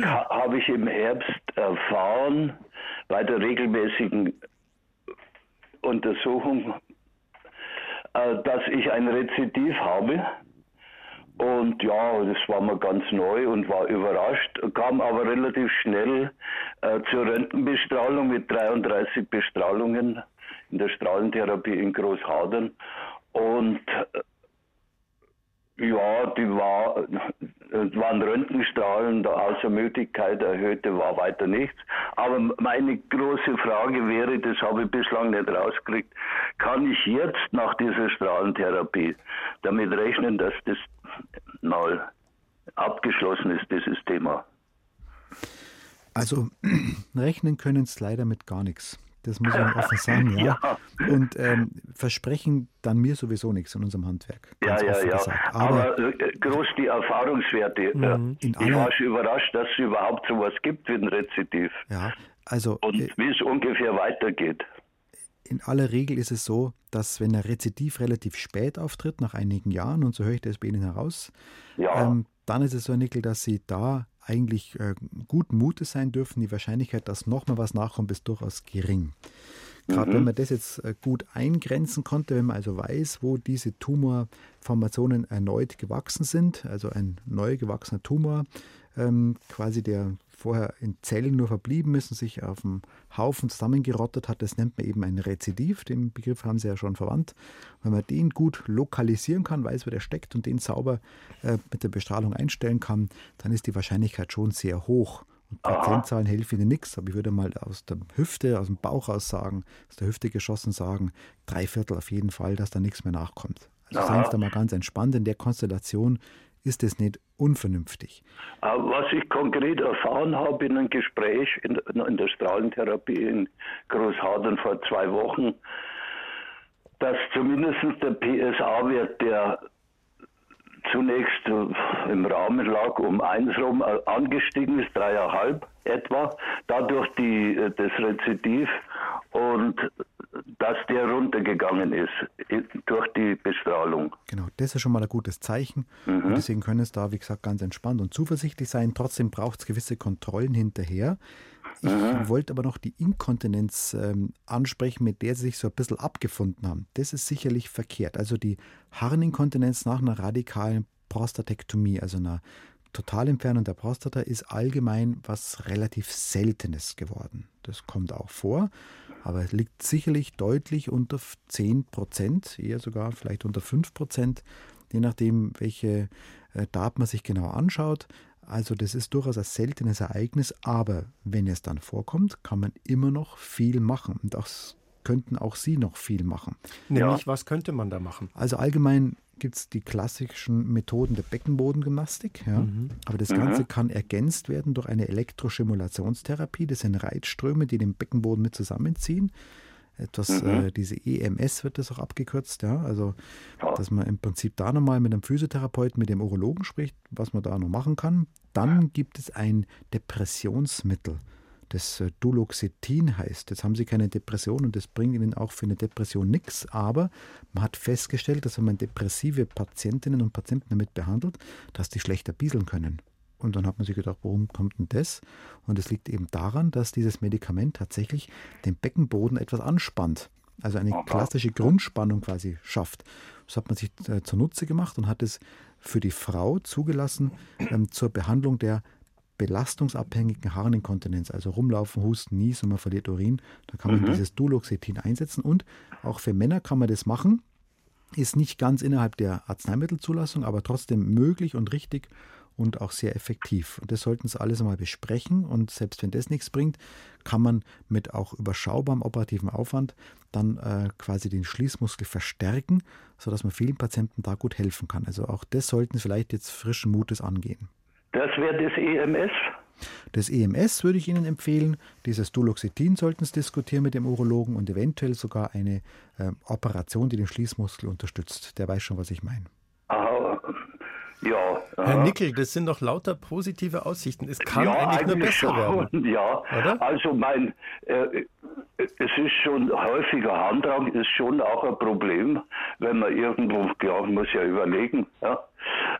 habe ich im Herbst erfahren, bei der regelmäßigen Untersuchung, äh, dass ich ein Rezidiv habe. Und ja, das war mir ganz neu und war überrascht, kam aber relativ schnell äh, zur Röntgenbestrahlung mit 33 Bestrahlungen in der Strahlentherapie in Großhadern. Und äh, ja, die war, äh, waren Röntgenstrahlen, außer Möglichkeit erhöhte war weiter nichts. Aber meine große Frage wäre, das habe ich bislang nicht rausgekriegt, kann ich jetzt nach dieser Strahlentherapie damit rechnen, dass das mal abgeschlossen ist, dieses Thema? Also rechnen können es leider mit gar nichts. Das muss man offen sagen, ja. ja. Und ähm, versprechen dann mir sowieso nichts in unserem Handwerk. Ja, ja, ja. Gesagt. Aber, Aber äh, groß die Erfahrungswerte. Mhm. ich war schon überrascht, dass es überhaupt sowas gibt wie ein Rezidiv. Ja, also. Und äh, wie es ungefähr weitergeht. In aller Regel ist es so, dass wenn ein Rezidiv relativ spät auftritt, nach einigen Jahren, und so höre ich das bei Ihnen heraus, ja. ähm, dann ist es so, Nickel, dass Sie da eigentlich äh, guten Mutes sein dürfen. Die Wahrscheinlichkeit, dass nochmal was nachkommt, ist durchaus gering. Gerade mhm. wenn man das jetzt äh, gut eingrenzen konnte, wenn man also weiß, wo diese Tumorformationen erneut gewachsen sind, also ein neu gewachsener Tumor, ähm, quasi der vorher in Zellen nur verblieben ist und sich auf dem Haufen zusammengerottet hat, das nennt man eben ein Rezidiv. Den Begriff haben Sie ja schon verwandt. Wenn man den gut lokalisieren kann, weiß, wo der steckt und den sauber äh, mit der Bestrahlung einstellen kann, dann ist die Wahrscheinlichkeit schon sehr hoch. Und Prozentzahlen helfen Ihnen nichts, aber ich würde mal aus der Hüfte, aus dem Bauch aus sagen, aus der Hüfte geschossen sagen, drei Viertel auf jeden Fall, dass da nichts mehr nachkommt. Also seien Sie da mal ganz entspannt. In der Konstellation ist es nicht unvernünftig. Äh, was ich konkret erfahren habe in einem Gespräch in, in der Strahlentherapie in Großhadern vor zwei Wochen, dass zumindest der PSA-Wert, der zunächst im Rahmen lag, um eins rum äh, angestiegen ist, dreieinhalb etwa, dadurch die, äh, das Rezidiv und dass der runtergegangen ist durch die Bestrahlung. Genau, das ist schon mal ein gutes Zeichen. Mhm. Und deswegen können es da, wie gesagt, ganz entspannt und zuversichtlich sein. Trotzdem braucht es gewisse Kontrollen hinterher. Ich mhm. wollte aber noch die Inkontinenz ähm, ansprechen, mit der sie sich so ein bisschen abgefunden haben. Das ist sicherlich verkehrt. Also die Harninkontinenz nach einer radikalen Prostatektomie, also einer Totalentfernung der Prostata, ist allgemein was relativ Seltenes geworden. Das kommt auch vor, aber es liegt sicherlich deutlich unter 10 Prozent, eher sogar vielleicht unter 5 Prozent, je nachdem, welche äh, Daten man sich genau anschaut. Also das ist durchaus ein seltenes Ereignis, aber wenn es dann vorkommt, kann man immer noch viel machen. Und das könnten auch Sie noch viel machen. Nämlich, ja. was könnte man da machen? Also allgemein gibt es die klassischen Methoden der Beckenbodengymnastik. Ja. Mhm. Aber das Ganze mhm. kann ergänzt werden durch eine Elektrostimulationstherapie. Das sind Reizströme, die den Beckenboden mit zusammenziehen etwas, mhm. äh, diese EMS wird das auch abgekürzt, ja. Also, dass man im Prinzip da nochmal mit einem Physiotherapeuten, mit dem Urologen spricht, was man da noch machen kann. Dann gibt es ein Depressionsmittel, das äh, Duloxetin heißt. Jetzt haben Sie keine Depression und das bringt Ihnen auch für eine Depression nichts, aber man hat festgestellt, dass wenn man depressive Patientinnen und Patienten damit behandelt, dass die schlechter bieseln können. Und dann hat man sich gedacht, warum kommt denn das? Und es liegt eben daran, dass dieses Medikament tatsächlich den Beckenboden etwas anspannt. Also eine klassische Grundspannung quasi schafft. Das hat man sich äh, zunutze gemacht und hat es für die Frau zugelassen ähm, zur Behandlung der belastungsabhängigen Harninkontinenz, also rumlaufen, husten, niesen und man verliert Urin. Da kann man mhm. dieses Duloxetin einsetzen und auch für Männer kann man das machen. Ist nicht ganz innerhalb der Arzneimittelzulassung, aber trotzdem möglich und richtig und auch sehr effektiv. Und das sollten Sie alles einmal besprechen. Und selbst wenn das nichts bringt, kann man mit auch überschaubarem operativen Aufwand dann äh, quasi den Schließmuskel verstärken, sodass man vielen Patienten da gut helfen kann. Also auch das sollten Sie vielleicht jetzt frischen Mutes angehen. Das wäre das EMS? Das EMS würde ich Ihnen empfehlen. Dieses Duloxetin sollten Sie diskutieren mit dem Urologen und eventuell sogar eine äh, Operation, die den Schließmuskel unterstützt. Der weiß schon, was ich meine. Ja. Herr Nickel, das sind doch lauter positive Aussichten. Es kann ja, eigentlich, nur besser schon, werden. Ja, Oder? also mein, äh, es ist schon häufiger Handrang, ist schon auch ein Problem, wenn man irgendwo, ja, muss ja überlegen, ja,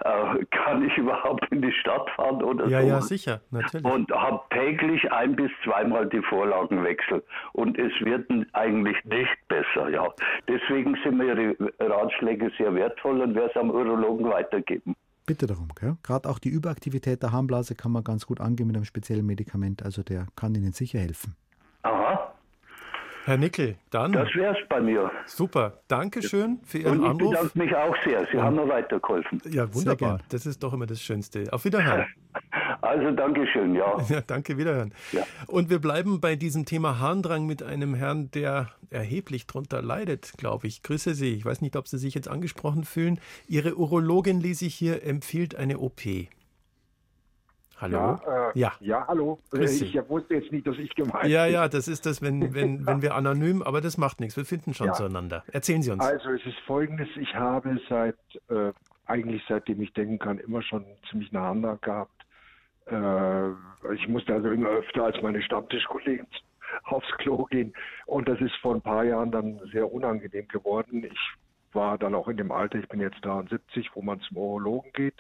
äh, kann ich überhaupt in die Stadt fahren oder ja, so? Ja, sicher, natürlich. Und habe täglich ein bis zweimal die Vorlagenwechsel und es wird eigentlich nicht besser, ja. Deswegen sind mir Ihre Ratschläge sehr wertvoll und werde es am Urologen weitergeben bitte darum. Gell? Gerade auch die Überaktivität der Harnblase kann man ganz gut angehen mit einem speziellen Medikament. Also der kann Ihnen sicher helfen. Aha. Herr Nickel, dann. Das wäre es bei mir. Super. Dankeschön für Ihren Und ich Anruf. Ich bedanke mich auch sehr. Sie Und haben mir weitergeholfen. Ja, wunderbar. Das ist doch immer das Schönste. Auf Wiederhören. Also Dankeschön, ja. ja danke, Wiederhören. Ja. Und wir bleiben bei diesem Thema Harndrang mit einem Herrn, der erheblich darunter leidet, glaube ich. Grüße Sie. Ich weiß nicht, ob Sie sich jetzt angesprochen fühlen. Ihre Urologin, lese ich hier, empfiehlt eine OP. Hallo? Ja, äh, ja. ja. hallo. Grüß ich wusste jetzt nicht, dass ich gemeint Ja, ja, das ist das, wenn, wenn, wenn wir anonym, aber das macht nichts. Wir finden schon ja. zueinander. Erzählen Sie uns. Also, es ist folgendes: Ich habe seit, äh, eigentlich seitdem ich denken kann, immer schon ziemlich eine Hand gehabt. Äh, ich musste also immer öfter als meine Stammtischkollegen aufs Klo gehen. Und das ist vor ein paar Jahren dann sehr unangenehm geworden. Ich war dann auch in dem Alter, ich bin jetzt 73, wo man zum Urologen geht.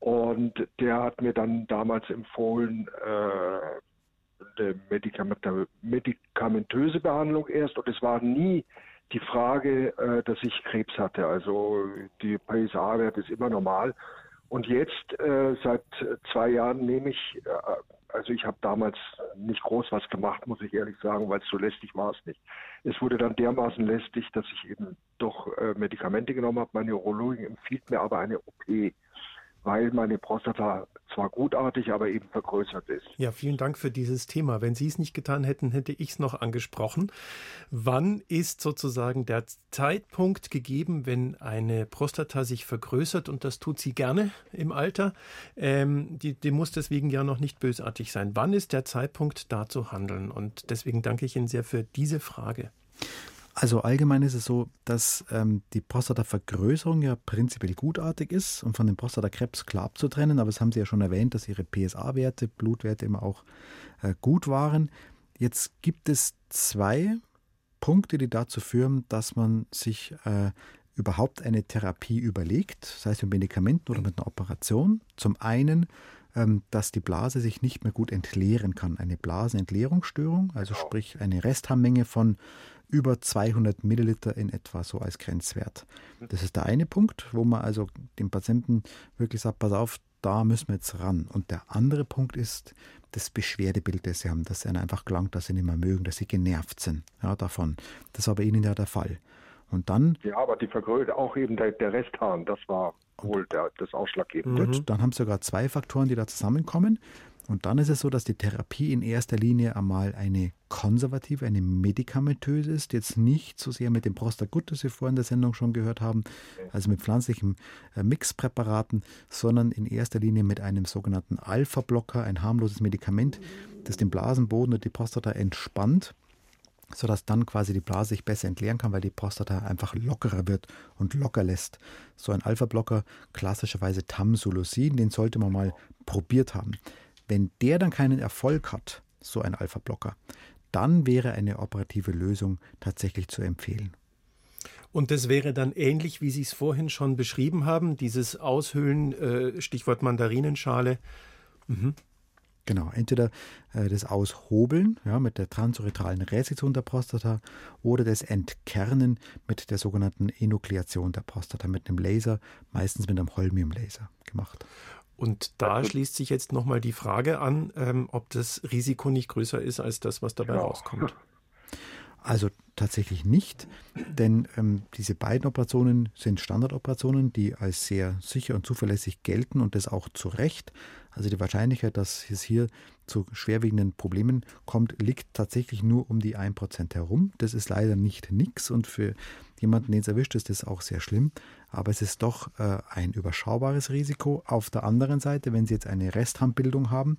Und der hat mir dann damals empfohlen, äh, eine medikamentöse Behandlung erst. Und es war nie die Frage, äh, dass ich Krebs hatte. Also die PSA-Wert ist immer normal. Und jetzt, äh, seit zwei Jahren, nehme ich, äh, also ich habe damals nicht groß was gemacht, muss ich ehrlich sagen, weil es so lästig war es nicht. Es wurde dann dermaßen lästig, dass ich eben doch äh, Medikamente genommen habe. Meine Urologin empfiehlt mir aber eine OP weil meine Prostata zwar gutartig, aber eben vergrößert ist. Ja, vielen Dank für dieses Thema. Wenn Sie es nicht getan hätten, hätte ich es noch angesprochen. Wann ist sozusagen der Zeitpunkt gegeben, wenn eine Prostata sich vergrößert und das tut sie gerne im Alter? Ähm, die, die muss deswegen ja noch nicht bösartig sein. Wann ist der Zeitpunkt, da zu handeln? Und deswegen danke ich Ihnen sehr für diese Frage. Also allgemein ist es so, dass ähm, die Prostatavergrößerung ja prinzipiell gutartig ist und von dem Prostatakrebs klar abzutrennen. Aber das haben Sie ja schon erwähnt, dass Ihre PSA-Werte, Blutwerte immer auch äh, gut waren. Jetzt gibt es zwei Punkte, die dazu führen, dass man sich äh, überhaupt eine Therapie überlegt, sei es mit Medikamenten oder mit einer Operation. Zum einen ähm, dass die Blase sich nicht mehr gut entleeren kann. Eine Blasenentleerungsstörung, also genau. sprich eine Restharnmenge von über 200 Milliliter in etwa so als Grenzwert. Das ist der eine Punkt, wo man also dem Patienten wirklich sagt, pass auf, da müssen wir jetzt ran. Und der andere Punkt ist das Beschwerdebild, das sie haben, dass sie einfach gelangt, dass sie nicht mehr mögen, dass sie genervt sind ja, davon. Das war bei ihnen ja der Fall. Und dann. Ja, aber die Vergrößerung, auch eben der, der Resthahn, das war wohl der, das Ausschlaggebende. Gut, dann haben sogar zwei Faktoren, die da zusammenkommen. Und dann ist es so, dass die Therapie in erster Linie einmal eine konservative, eine medikamentöse ist, jetzt nicht so sehr mit dem Prostagut, das wir vorhin in der Sendung schon gehört haben, also mit pflanzlichen äh, Mixpräparaten, sondern in erster Linie mit einem sogenannten Alpha-Blocker, ein harmloses Medikament, das den Blasenboden und die Prostata entspannt sodass dann quasi die Blase sich besser entleeren kann, weil die Prostata einfach lockerer wird und locker lässt. So ein Alpha-Blocker, klassischerweise Tamsulosin, den sollte man mal probiert haben. Wenn der dann keinen Erfolg hat, so ein Alpha-Blocker, dann wäre eine operative Lösung tatsächlich zu empfehlen. Und das wäre dann ähnlich, wie Sie es vorhin schon beschrieben haben, dieses Aushöhlen, äh, Stichwort Mandarinenschale. Mhm. Genau, entweder äh, das Aushobeln ja, mit der transuretralen Resektion der Prostata oder das Entkernen mit der sogenannten Enukleation der Prostata mit einem Laser, meistens mit einem Holmiumlaser gemacht. Und da schließt sich jetzt nochmal die Frage an, ähm, ob das Risiko nicht größer ist als das, was dabei ja. rauskommt. Also tatsächlich nicht, denn ähm, diese beiden Operationen sind Standardoperationen, die als sehr sicher und zuverlässig gelten und das auch zu Recht. Also die Wahrscheinlichkeit, dass es hier zu schwerwiegenden Problemen kommt, liegt tatsächlich nur um die 1% herum. Das ist leider nicht nix und für jemanden, den es erwischt, ist das auch sehr schlimm. Aber es ist doch äh, ein überschaubares Risiko. Auf der anderen Seite, wenn Sie jetzt eine Resthandbildung haben,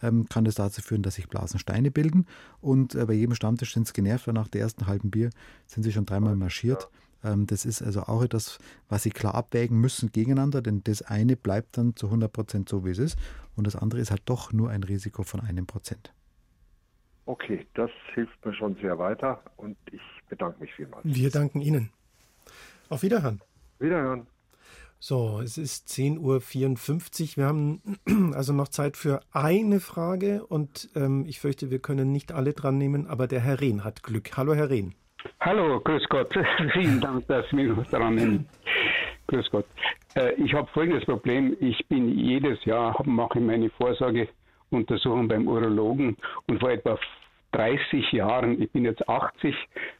ähm, kann das dazu führen, dass sich Blasensteine bilden. Und äh, bei jedem Stammtisch sind sie genervt, weil nach der ersten halben Bier sind sie schon dreimal marschiert. Ähm, das ist also auch etwas, was sie klar abwägen müssen gegeneinander, denn das eine bleibt dann zu 100 Prozent so, wie es ist. Und das andere ist halt doch nur ein Risiko von einem Prozent. Okay, das hilft mir schon sehr weiter und ich bedanke mich vielmals. Wir danken Ihnen. Auf Wiederhören. Wiederhören. So, es ist 10.54 Uhr. Wir haben also noch Zeit für eine Frage und ähm, ich fürchte, wir können nicht alle dran nehmen, aber der Herr Rehn hat Glück. Hallo, Herr Rehn. Hallo, grüß Gott. Vielen Dank, dass Sie mich dran nehmen. Grüß Gott. Äh, ich habe folgendes Problem. Ich bin jedes Jahr, mache meine Vorsorgeuntersuchung beim Urologen und vor etwa 30 Jahren, ich bin jetzt 80,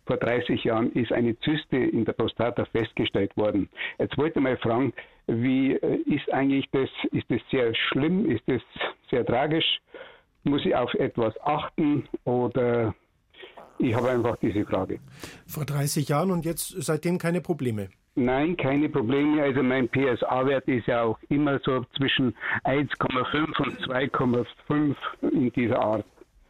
vor 30 Jahren ist eine Zyste in der Prostata festgestellt worden. Jetzt wollte ich mal fragen, wie äh, ist eigentlich das, ist das sehr schlimm, ist das sehr tragisch? Muss ich auf etwas achten oder ich habe einfach diese Frage. Vor 30 Jahren und jetzt seitdem keine Probleme? Nein, keine Probleme. Also mein PSA-Wert ist ja auch immer so zwischen 1,5 und 2,5 in dieser Art.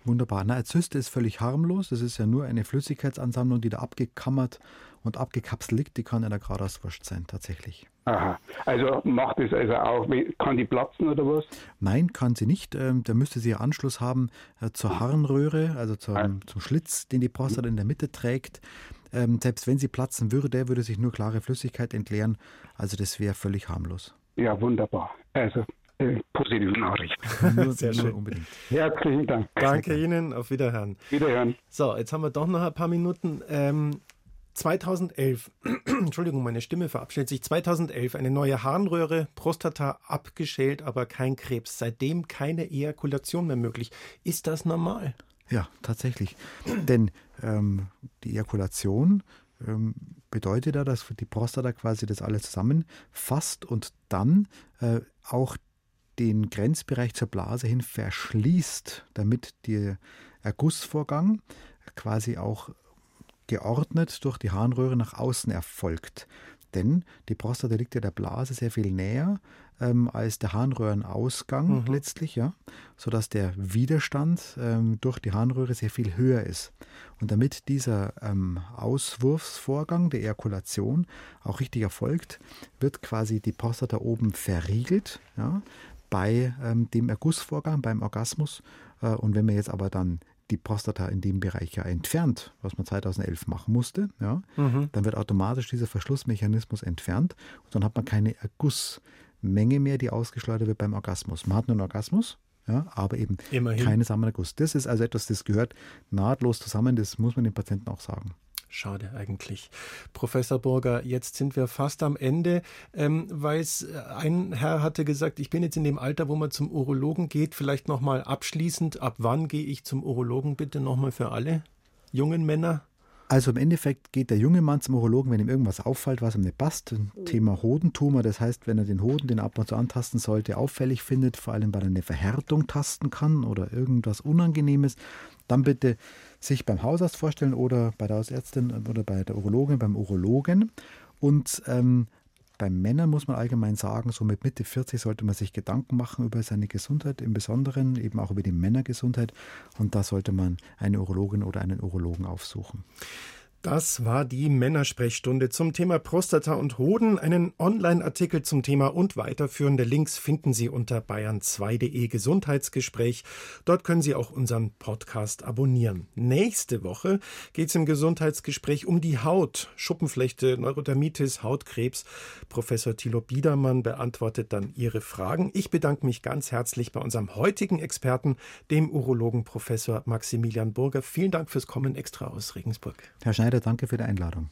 Wunderbar. Na, Zyste ist völlig harmlos. Das ist ja nur eine Flüssigkeitsansammlung, die da abgekammert und abgekapselt liegt. Die kann ja da geradeaus wurscht sein, tatsächlich. Aha. Also macht es also auch, kann die platzen oder was? Nein, kann sie nicht. Ähm, da müsste sie Anschluss haben äh, zur Harnröhre, also zum, ah. zum Schlitz, den die Prostata in der Mitte trägt. Ähm, selbst wenn sie platzen würde, würde sich nur klare Flüssigkeit entleeren. Also das wäre völlig harmlos. Ja, wunderbar. Also äh, positive Nachricht. Sehr schön. Unbedingt. Herzlichen Dank. Danke Ihnen. Auf Wiederhören. Wiederhören. So, jetzt haben wir doch noch ein paar Minuten. Ähm, 2011, Entschuldigung, meine Stimme verabschiedet sich. 2011 eine neue Harnröhre, Prostata abgeschält, aber kein Krebs. Seitdem keine Ejakulation mehr möglich. Ist das normal? Ja, tatsächlich. Denn ähm, die Ejakulation ähm, bedeutet ja, dass die Prostata quasi das alles zusammenfasst und dann äh, auch den Grenzbereich zur Blase hin verschließt, damit der Ergussvorgang quasi auch geordnet durch die Harnröhre nach außen erfolgt. Denn die Prostata liegt ja der Blase sehr viel näher ähm, als der Harnröhrenausgang mhm. letztlich, ja, sodass der Widerstand ähm, durch die Harnröhre sehr viel höher ist. Und damit dieser ähm, Auswurfsvorgang der Ejakulation auch richtig erfolgt, wird quasi die Prostata oben verriegelt, ja, bei ähm, dem Ergussvorgang, beim Orgasmus. Äh, und wenn man jetzt aber dann die Prostata in dem Bereich ja entfernt, was man 2011 machen musste, ja, mhm. dann wird automatisch dieser Verschlussmechanismus entfernt und dann hat man keine Ergussmenge mehr, die ausgeschleudert wird beim Orgasmus. Man hat nur einen Orgasmus, ja, aber eben Immerhin. keine Samenerguss. Das ist also etwas, das gehört nahtlos zusammen, das muss man den Patienten auch sagen. Schade eigentlich. Professor Burger, jetzt sind wir fast am Ende, ähm, weil äh, ein Herr hatte gesagt, ich bin jetzt in dem Alter, wo man zum Urologen geht. Vielleicht nochmal abschließend, ab wann gehe ich zum Urologen bitte nochmal für alle jungen Männer? Also im Endeffekt geht der junge Mann zum Urologen, wenn ihm irgendwas auffällt, was ihm nicht passt. Thema Hodentumor, das heißt, wenn er den Hoden, den ab und zu antasten sollte, auffällig findet, vor allem weil er eine Verhärtung tasten kann oder irgendwas Unangenehmes, dann bitte sich beim Hausarzt vorstellen oder bei der Hausärztin oder bei der Urologin, beim Urologen. Und ähm, bei Männern muss man allgemein sagen, so mit Mitte 40 sollte man sich Gedanken machen über seine Gesundheit, im Besonderen eben auch über die Männergesundheit. Und da sollte man eine Urologin oder einen Urologen aufsuchen. Das war die Männersprechstunde zum Thema Prostata und Hoden. Einen Online-Artikel zum Thema und weiterführende Links finden Sie unter bayern2.de Gesundheitsgespräch. Dort können Sie auch unseren Podcast abonnieren. Nächste Woche geht es im Gesundheitsgespräch um die Haut, Schuppenflechte, Neurodermitis, Hautkrebs. Professor Thilo Biedermann beantwortet dann Ihre Fragen. Ich bedanke mich ganz herzlich bei unserem heutigen Experten, dem Urologen Professor Maximilian Burger. Vielen Dank fürs Kommen extra aus Regensburg. Herr Schneider, danke für die Einladung.